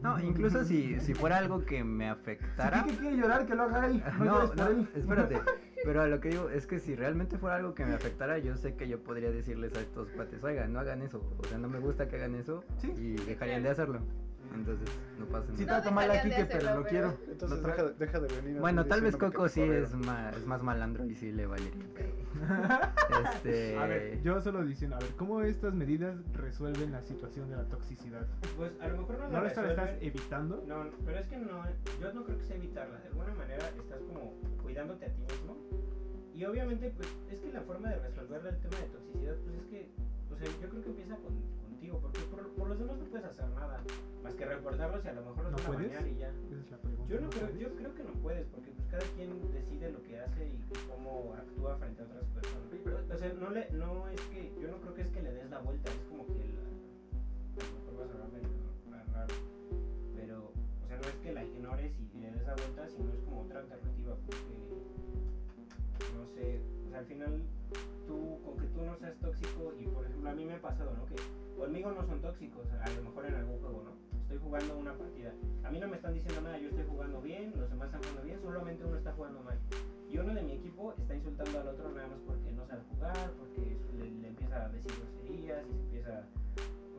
no, incluso si, si fuera algo que me Si afectara. Kike quiere llorar, que lo haga él. No, No, no, él. espérate. Pero a lo que digo es que si realmente fuera algo que me afectara, yo sé que yo podría decirles a estos cuates, oigan, no hagan eso. O sea, no me gusta que hagan eso Sí. y dejarían de hacerlo. Entonces, no pasa Sí nada. trato mal a Kike, pero lo quiero. Entonces Lo deja, deja de venir a Bueno, tal vez Coco sí es más, es más malandro y sí le valería. Este. A ver, yo solo diciendo, a ver, ¿cómo estas medidas resuelven la situación de la toxicidad? Pues a lo mejor no, ¿No la lo estás, estás resuelven. evitando? No, pero es que no, yo no creo que sea evitarla. De alguna manera estás como cuidándote a ti mismo. Y obviamente, pues es que la forma de resolver el tema de toxicidad, pues es que, o sea, yo creo que empieza con, contigo, porque por, por los demás no puedes hacer nada, más que recordarlos y a lo mejor los ¿No van a puedes? bañar y ya. Esa es la pregunta. Yo no ¿no creo, yo creo que no puedes, porque pues cada quien decide lo que hace y cómo actúa frente a otras personas. O sea, no le, no es que, yo no creo que es que le des la vuelta, es como que la, a lo mejor va a sonar medio ra- raro, pero, o sea, no es que la ignores y le des la vuelta, sino es como otra alternativa, porque, no sé, o sea, al final, tú, con que tú no seas tóxico, y por ejemplo, a mí me ha pasado, ¿no? Que conmigo no son tóxicos, a lo mejor en algún juego, ¿no? Estoy jugando una partida. A mí no me están diciendo nada, yo estoy jugando bien, los demás están jugando bien, solamente uno está jugando mal. Y uno de mi equipo está insultando al otro nada más porque no sabe jugar, porque le, le empieza a decir groserías y se empieza...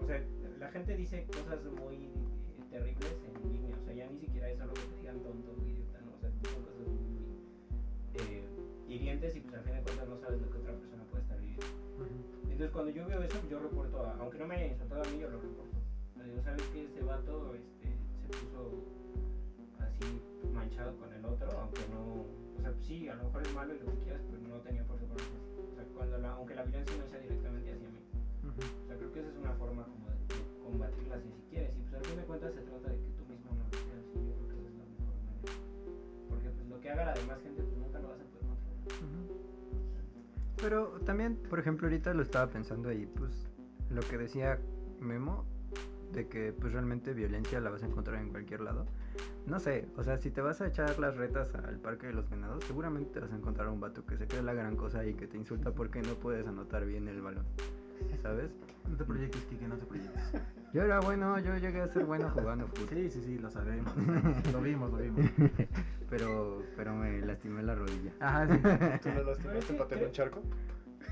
O sea, la gente dice cosas muy eh, terribles en línea, o sea, ya ni siquiera es algo que te digan tonto idiota, ¿no? O sea, son cosas muy eh, hirientes y pues al fin de cuentas no sabes lo que Entonces cuando yo veo eso, yo reporto, a- aunque no me haya insultado a mí, yo lo reporto. Le digo, ¿sabes qué? Este vato este, se puso así manchado con el otro, aunque no... O sea, sí, a lo mejor es malo y lo que quieras, pero no tenía por qué. O sea, cuando la, aunque la violencia no sea directamente hacia mí. O sea, creo que esa es una forma como de, combatirla si, si quieres. Y pues al fin de cuentas se trata de que Pero también, por ejemplo, ahorita lo estaba pensando ahí, pues lo que decía Memo, de que pues realmente violencia la vas a encontrar en cualquier lado. No sé, o sea, si te vas a echar las retas al parque de los venados, seguramente te vas a encontrar un vato que se cree la gran cosa y que te insulta porque no puedes anotar bien el balón. ¿Sabes? No te proyectes, Kike, no te proyectes. Yo era bueno, yo llegué a ser bueno jugando fútbol. Sí, sí, sí, lo sabemos. lo vimos, lo vimos. Pero, pero me lastimé la rodilla. Ajá, sí. ¿Tú le lastimaste para tener un charco?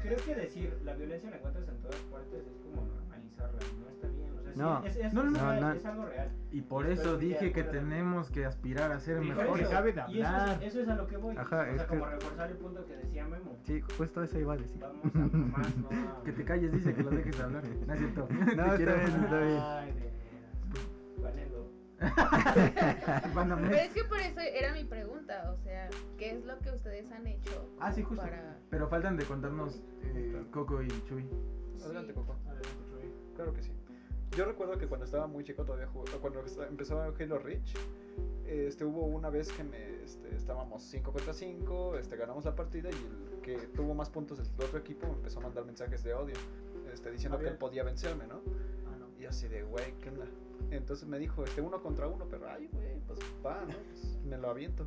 Creo que decir la violencia la encuentras en todas partes es como normalizarla, no está sí, No. es, es, No, no, es, no, es algo real. Y por eso dije que tenemos que aspirar a ser mejores. eso- cabe de y eso es, eso es a lo que voy. Ajá, o es sea, que- como reforzar el punto que decía Memo. Sí, justo eso iba a decir. Vamos a más, no a- Que te calles, dice que lo dejes de hablar. No es cierto. No, Te está quiero. bien, está bien. Ay, de veras. Vanelo. Van a Pero es que por eso era mi pregunta, o sea, ¿qué es lo que ustedes han hecho Ah, sí, justo. para... Pero faltan de contarnos eh, Coco y Chuy. Adelante. Coco. Adelante, Troy. Claro que sí. Yo recuerdo que cuando estaba muy chico todavía jugaba, cuando empezaba Halo Reach, este, hubo una vez que me, este, estábamos 5 contra 5, este, ganamos la partida y el que tuvo más puntos del otro equipo me empezó a mandar mensajes de odio, este, diciendo que él podía vencerme, ¿no? Ah, no. Y así de, güey, ¿qué onda? Entonces me dijo, este, uno contra uno, pero ay, güey, pues va, ¿no? Pues, me lo aviento.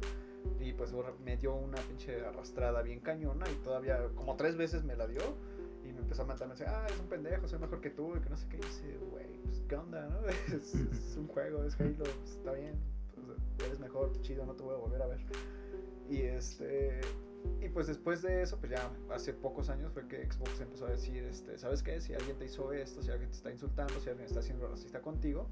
Y pues me dio una pinche arrastrada bien cañona y todavía como tres veces me la dio. Empezó a mandar mensajes, ah, es un pendejo, soy mejor que tú, y que no sé qué. Y dice, güey, pues qué onda, ¿no? Es, es un juego, es Halo, pues, está bien. pues, eres mejor, chido, no te voy a volver a ver. Y este... Y pues después de eso, pues ya hace pocos años fue que Xbox empezó a decir, este, ¿sabes qué? Si alguien te hizo esto, si alguien te está insultando, si alguien está siendo racista contigo,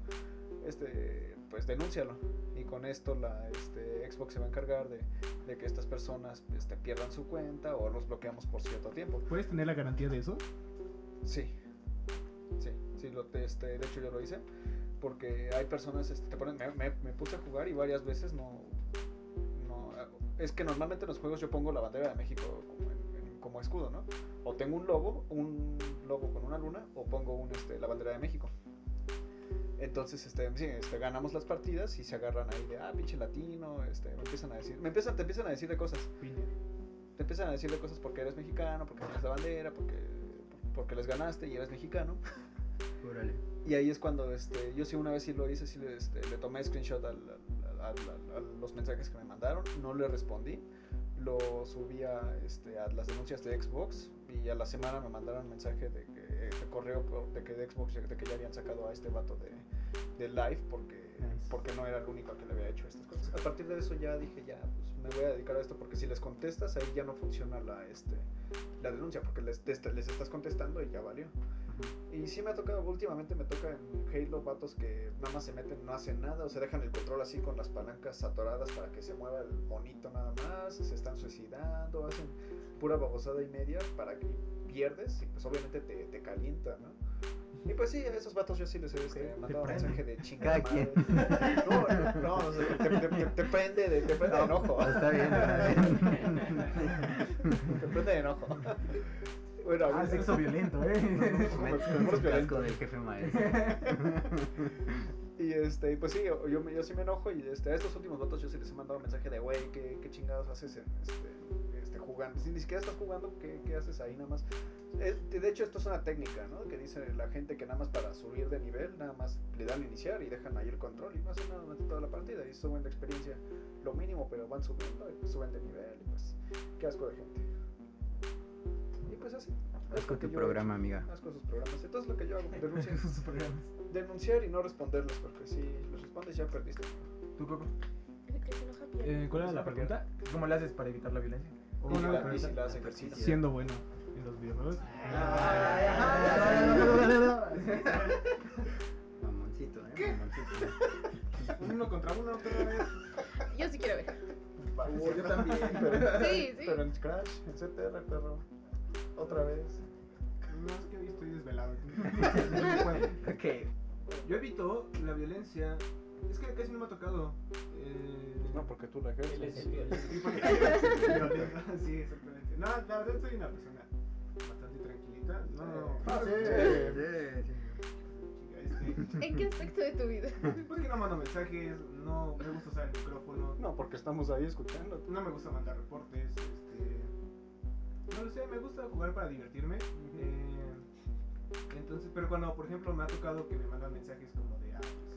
este, pues denúncialo. Y con esto la este, Xbox se va a encargar de, de que estas personas este, pierdan su cuenta o los bloqueamos por cierto tiempo. ¿Puedes tener la garantía de eso? Sí, sí, sí, lo, este, de hecho yo lo hice. Porque hay personas, este, te ponen, me, me- me puse a jugar y varias veces no, no... Es que normalmente en los juegos yo pongo la bandera de México como, en- en- como escudo, ¿no? O tengo un logo, un logo con una luna, o pongo un, este, la bandera de México. Entonces, este, este, ganamos las partidas y se agarran ahí de, ah, pinche latino, este, me empiezan a decir, me empiezan, te empiezan a decir de cosas te empiezan a decirle cosas porque eres mexicano, porque tienes la bandera, porque, porque les ganaste y eres mexicano. Órale. Y ahí es cuando este, yo sí una vez sí lo hice, sí le, este, le tomé screenshot al- al- al- al- a los mensajes que me mandaron, no le respondí, lo subí a, este, a las denuncias de Xbox y a la semana me mandaron mensaje de, que, de correo de que de Xbox de que ya habían sacado a este vato de, de live porque, Nice. porque no era el único que le había hecho estas cosas. A partir de eso ya dije, ya, pues me voy a dedicar a esto porque si les contestas ahí ya no funciona la, este, la denuncia porque les, les estás contestando y ya valió. Y sí me ha tocado, últimamente me toca en Halo vatos que nada más se meten, no hacen nada, o sea, dejan el control así con las palancas atoradas para que se mueva el monito nada más, se están suicidando, hacen pura babosada y media para que pierdes y pues obviamente te, te calienta, ¿no? Y pues sí, a esos vatos yo sí les he mandado prende. mensaje de chingada madre. No, no, o sea, te, te- te- te prende de, te prende de enojo. Está bien, está bien. Te prende de enojo. Bueno, Ah, sexo violento, eh. Un violentos. casco del jefe maestro. Y este, pues sí, yo, yo, sí me enojo y este, a estos últimos votos yo sí les he mandado mensaje de, güey, ¿qué, ¿qué chingados haces en, este, jugando? Si ni siquiera estás jugando, ¿qué, qué haces ahí nada más? Eh, de hecho, esto es una técnica, ¿no? Que dice la gente que nada más para subir de nivel, nada más le dan iniciar y dejan ahí el control y no hacen nada durante toda la partida y suben de experiencia lo mínimo, pero van subiendo y suben de nivel y pues, qué asco de gente. Y pues así. Asco tu he programa, hecho. amiga. Asco sus programas. Entonces lo que yo hago, denunciar, Sus programas. denunciar y no responderles, porque si les respondes ya perdiste. ¿Tú, Coco? Eh, ¿Cuál era la pregunta? ¿Cómo le haces para evitar la violencia? Siendo bueno en los videojuegos. Mamoncito, ¿eh? Mamoncito. Uno contra uno otra vez. Yo sí quiero ver. Uh, yo también. Pero, Sí, sí. pero en Crash, en CTR, perro. Otra vez. No, es que hoy estoy desvelado. Ok. Yo evito la violencia. Es que casi no me ha tocado. Eh... No, porque tú la ejerces. Sí, porque- sí, exactamente. No, la verdad soy una persona bastante tranquilita. No, no. Ah, sí. Sí, sí. Este, ¿En qué aspecto de tu vida? pues que no mando mensajes, no me gusta usar el micrófono, No, porque estamos ahí escuchando. no me gusta mandar reportes, este, no lo sé, me gusta jugar para divertirme. eh, entonces, pero cuando, por ejemplo, me ha tocado que me mandan mensajes como de, ah, pues,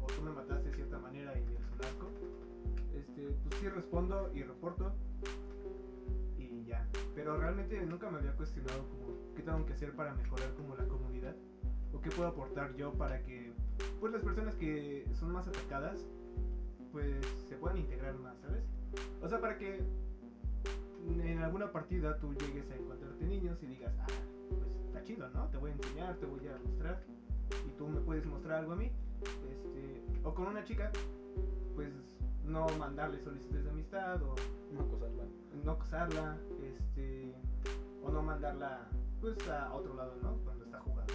o tú me mataste de cierta manera y eres un este, pues sí respondo y reporto y ya. Pero realmente nunca me había cuestionado como qué tengo que hacer para mejorar como la comunidad o qué puedo aportar yo para que pues las personas que son más atacadas pues se puedan integrar más, ¿sabes? O sea, para que en alguna partida tú llegues a encontrarte niños y digas, ah, pues está chido, ¿no? Te voy a enseñar, te voy a mostrar y tú me puedes mostrar algo a mí. Este, o con una chica, pues no mandarle solicitudes de amistad o No acosarla. no acosarla, este, o no mandarla pues a otro lado, ¿no? Cuando está jugando.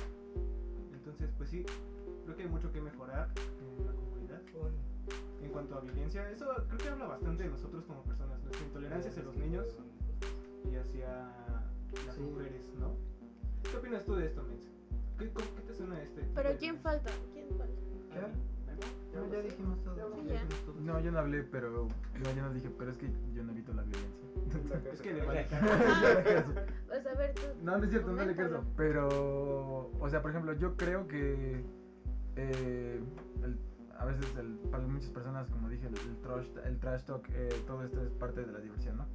Entonces, pues sí, creo que hay mucho que mejorar en la comunidad. En cuanto a violencia, eso creo que habla bastante de nosotros como personas, nuestra intolerancia hacia los niños y hacia las Sí. mujeres, ¿no? ¿Qué opinas tú de esto, Mens? ¿Qué, qué te suena este? Pero ¿quién falta? ¿Quién falta? No, ya dijimos todo. Ya. No, yo no hablé, pero. No, yo no dije, pero es que yo no evito la violencia. Es que le vale Pues a ver, tú. No, no es cierto, no le caso. Pero, o sea, por ejemplo, yo creo que eh, el- a veces el- para muchas personas, como dije, el, el trash, el trash talk, eh, todo esto es parte de la diversión, ¿no?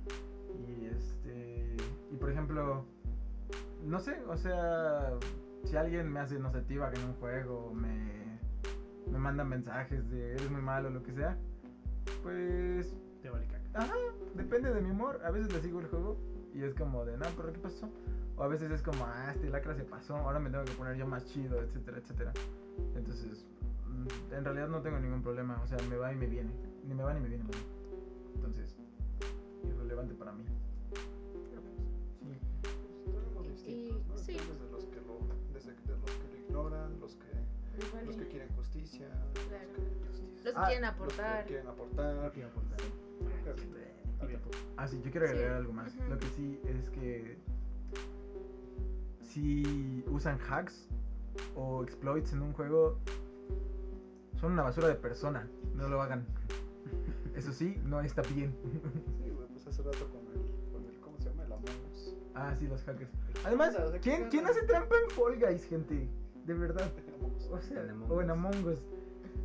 Y este, y por ejemplo, no sé, o sea, si alguien me hace, no sé, tiba en un juego, me, me manda mensajes de eres muy malo o lo que sea, pues Te vale caca. Ajá, depende de mi humor. A veces le sigo el juego y es como de, no, pero ¿qué pasó? O a veces es como, ah, este lacra se pasó, ahora me tengo que poner yo más chido, etcétera, etcétera. Entonces, mm, en realidad no tengo ningún problema, o sea, me va y me viene. Ni me va ni me viene. Entonces, irrelevante para mí. Sí. Tenemos distintos, ¿no? sí. Desde los que lo, desde de los que lo ignoran, los que, Igual los y- que quieren justicia, Claro. los que, Los que Ah, quieren los que aportar. quieren aportar. Aportar. Creo que está bien. Ah, sí, yo quiero Sí. agregar algo más. Lo que sí es que si usan hacks o exploits en un juego, son una basura de persona. No lo hagan. Eso sí, no está bien. Sí, güey, pues hace rato con el, con el ¿cómo se llama? El Among Us. Ah, sí, los hackers. Además, ¿quién, ¿qué ¿quién hace trampa en Fall Guys, gente? De verdad. O sea, En Among o en. Among Us.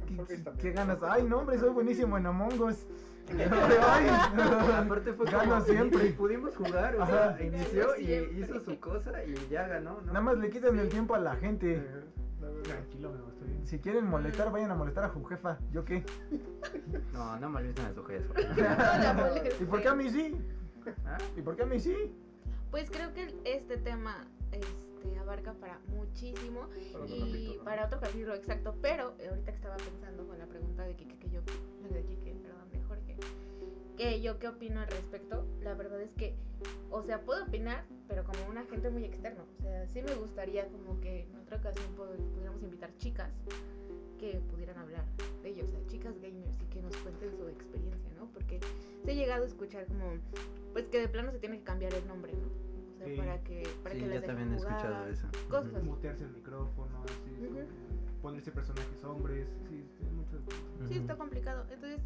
¿Qué, ganas? Ay, no, hombre, soy buenísimo en Among Us. Ay, Aparte fue Gano como, siempre. y Pudimos jugar, o Ajá. sea, inició y hizo su cosa y ya ganó, ¿no? Nada más le quitan el tiempo a la gente. Tranquilo, me estoy bien. Si quieren molestar, vayan a molestar a su jefa. ¿Yo qué? No, no molestan a su molestia. ¿Y por qué a mí sí? ¿Ah? ¿Y por qué a mí sí? Pues creo que este tema abarca para muchísimo Para y capítulo, ¿no? para otro capítulo exacto, pero eh, ahorita que estaba pensando con la pregunta de Kike, que yo, de Kike, perdón, de Jorge, que yo qué opino al respecto, la verdad es que, o sea, puedo opinar, pero como un agente muy externo, o sea, sí me gustaría como que en otra ocasión pudiéramos invitar chicas que pudieran hablar de ellos, o sea, chicas gamers y que nos cuenten su experiencia, ¿no? Porque se ha llegado a escuchar como, pues que de plano se tiene que cambiar el nombre, ¿no? O sea, Sí. para que, para Sí, que les yo dejen también he escuchado jugar, eso. cosas Ujú. así. Mutearse el micrófono, así, ponerse personajes hombres, sí, está complicado. Entonces,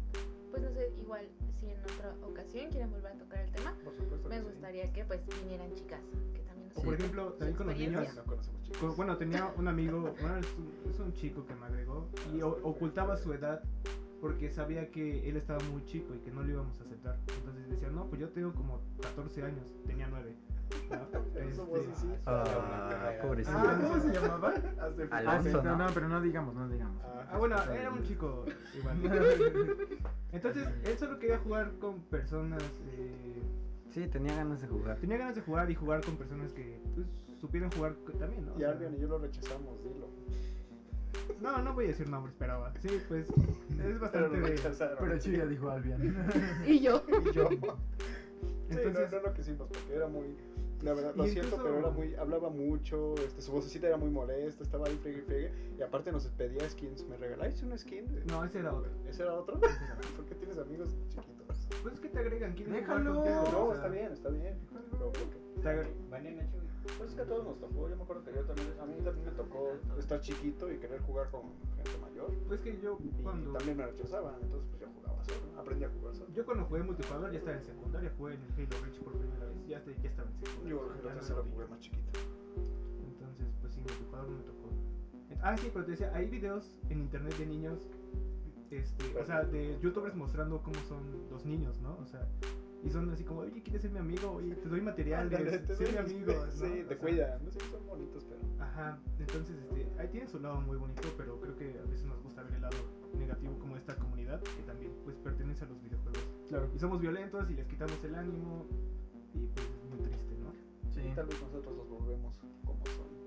pues no sé, igual si en otra ocasión quieren volver a tocar el tema, Por supuesto me que sí. gustaría que pues vinieran chicas, que también nos O por ejemplo, también con los niños. No conocemos chicos. Co- Bueno, tenía un amigo, bueno, es un, es un chico que me agregó y o- ocultaba su edad porque sabía que él estaba muy chico y que no lo íbamos a aceptar. Entonces decía, no, pues yo tengo como 14 años, tenía 9. Este, sí. Ah, pobrecito. Ah, ¿Cómo se llamaba? Alonso, Ah, no, ¿no? pero no digamos, no digamos. Ah, bueno, era un chico igual. Entonces, él solo quería jugar con personas. eh, Sí, tenía ganas de jugar. tenía ganas de jugar y jugar con personas que pues, supieran jugar también, ¿no? Y Albion y yo lo rechazamos, dilo. no, no voy a decir nombres, pero ah, sí, pues es Pero bastante lo de. Pero Chilla dijo Albion. Y yo. Y yo. Sí, Entonces- no, no lo quisimos porque era muy. La verdad, lo siento, incluso- pero era muy. Hablaba mucho, este, su vocecita era muy molesta, estaba ahí friegue y friegue. Y aparte nos pedía skins. ¿Me regaláis una skin? No, ese era otro. ¿Ese era otro? Ese era otro. ¿Por qué tienes amigos chiquitos? Pues es que te agregan, Déjalo. No, está bien, está bien. Pero porque Te- Chuy. Pues es que a todos nos tocó, yo me acuerdo que yo también, a mí también me tocó estar chiquito y querer jugar con gente mayor. Pues que yo Y cuando también me rechazaban, entonces pues yo jugaba solo, aprendí a jugar solo. yo cuando jugué multijugador ya estaba en secundaria, jugué en el Halo Reach por primera vez, ya, ya estaba en secundaria. Yo la no tercera lo jugué más chiquito. Entonces, pues sí, multijugador no me tocó. Ah, sí, pero te decía, hay videos en internet de niños, este, o sea, de youtubers mostrando cómo son los niños, ¿no? O sea, y son así como, oye, ¿quieres ser mi amigo? Oye, te doy materiales, Ándale, te sé mi amigo. ¿no? Sí, O te sea, cuidan, no sé, son bonitos, pero... Ajá, entonces, este, ahí tiene su lado muy bonito, pero creo que a veces nos gusta ver el lado negativo como esta comunidad, que también, pues, pertenece a los videojuegos. Claro. Y somos violentos y les quitamos el ánimo, y pues es muy triste, ¿no? Sí. Tal vez nosotros los volvemos como son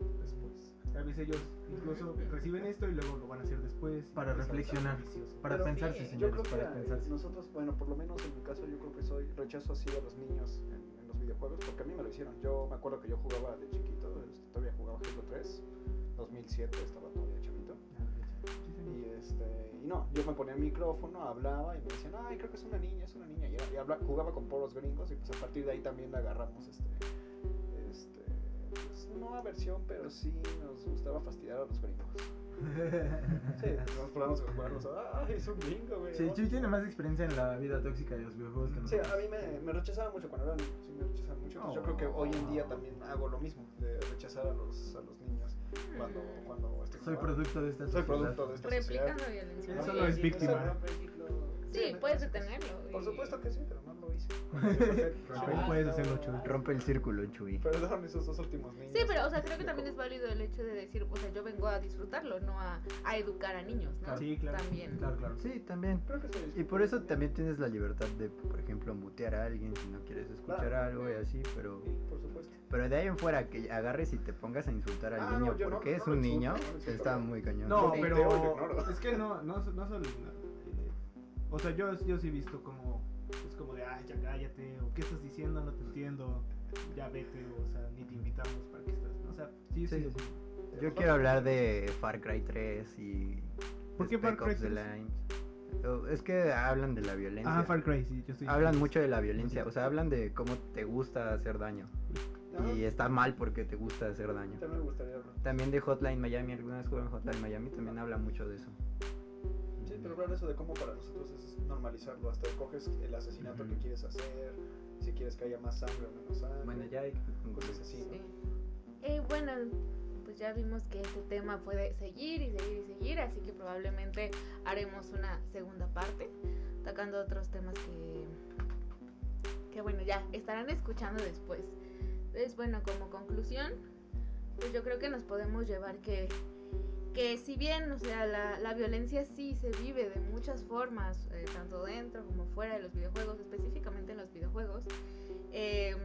Tal vez ellos incluso reciben esto y luego lo van a hacer después. Para reflexionar. Para Pero pensarse, sí, Yo señores, creo que para a- pensarse. nosotros, bueno, por lo menos en mi caso, yo creo que soy rechazo así a los niños en, en los videojuegos, porque a mí me lo hicieron. Yo me acuerdo que yo jugaba de chiquito, todavía jugaba Halo 3, 2007, estaba todavía chavito. Y, este, y no, yo me ponía el micrófono, hablaba y me decían, ay, creo que es una niña, es una niña. Y, y habla- jugaba con poros gringos y pues a partir de ahí también le agarramos este, este, pues, no aversión, pero sí nos gustaba fastidiar a los gringos. Sí, nos poníamos a jugarnos, ay, es un gringo, güey. Sí, ¿no?". Chuy tiene más experiencia en la vida tóxica de los videojuegos que Sí, nosotros. a mí me, me rechazaban mucho cuando era niño, sí me rechazaban mucho. Entonces yo creo que hoy en día también hago lo mismo, de rechazar a los, a los niños cuando, cuando estoy Soy jugando. producto de esta Soy sociedad. producto de esta sociedad. Replicando violencia. Él Sí, solo es sí, víctima. Sí, Sí, puedes detenerlo. Por supuesto que sí, pero no lo hice. Puedes hacerlo, Chuy. Rompe el círculo, Chuy. Perdón, esos dos últimos niños. Sí, pero o sea, creo que también es válido el hecho de decir, o sea, yo vengo a disfrutarlo, no a, a educar a niños, ¿no? Sí, claro. También. Claro, claro. Sí, también. Creo que sí. Y por eso también tienes la libertad de, por ejemplo, mutear a alguien si no quieres escuchar Claro. algo y así, pero Sí, por supuesto. pero de ahí en fuera que agarres y te pongas a insultar al Ah, niño no- porque no es un insulto, niño, está muy cañón. No, Sí, pero es que no, no, no solo. O sea, yo, yo sí he visto como. Es como de, ay, ya cállate, o qué estás diciendo, no te entiendo, ya vete, o sea, ni te invitamos para que estás. ¿no? O sea, sí, sí. Sí, sí. Yo quiero hablar de Far Cry 3 y ¿Por qué Far Cry Ops The 3? Line. Oh, Es que hablan de la violencia. Ah, Far Cry, sí, yo estoy. Hablan mucho de la violencia, o sea, hablan de cómo te gusta hacer daño. Ajá. Y está mal porque te gusta hacer daño. También me gustaría hablar. También de Hotline Miami, algunas juegan Hotline Miami, también habla mucho de eso. Pero hablar eso de cómo para nosotros es normalizarlo. Hasta coges el asesinato que Ujú. quieres hacer, si quieres que haya más sangre o menos sangre. Bueno, ya hay Cosas así, ¿no? Sí. Eh, bueno, pues ya vimos que este tema puede seguir y seguir y seguir, así que probablemente haremos una segunda parte, tocando otros temas que, que bueno, ya estarán escuchando después. Entonces, bueno, como conclusión, pues yo creo que nos podemos llevar que, que si bien, o sea, la, la violencia sí se vive de muchas formas, eh, tanto dentro como fuera de los videojuegos, específicamente en los videojuegos, eh,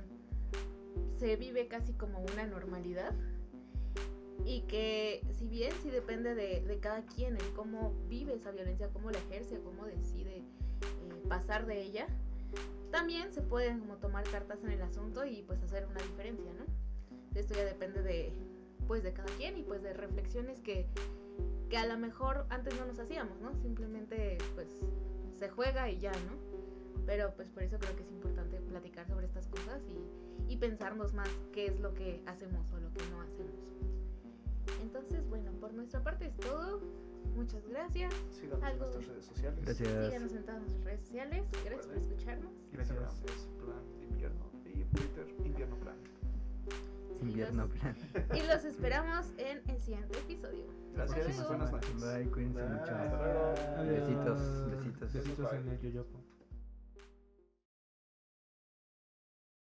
se vive casi como una normalidad y que si bien sí depende de, de cada quien el cómo vive esa violencia, cómo la ejerce, cómo decide eh, pasar de ella, también se pueden como tomar cartas en el asunto y pues hacer una diferencia, ¿no? Esto ya depende de pues de cada quien y pues de reflexiones que, que a lo mejor antes no nos hacíamos, ¿no? Simplemente pues se juega y ya, ¿no? Pero pues por eso creo que es importante platicar sobre estas cosas y, y pensarnos más qué es lo que hacemos o lo que no hacemos. Entonces, bueno, por nuestra parte es todo. Muchas gracias. Síganos Algo- en nuestras redes sociales. Gracias. Síganos en todas nuestras redes sociales. Gracias por escucharnos. Gracias. Instagram es plan de invierno y Twitter invierno plan. Invierno los- plan. Y los esperamos en el siguiente episodio. Gracias. Buenas noches. Bye, cuídense Bye. mucho. Besitos, besitos. Besitos Bye. en el yoyopo.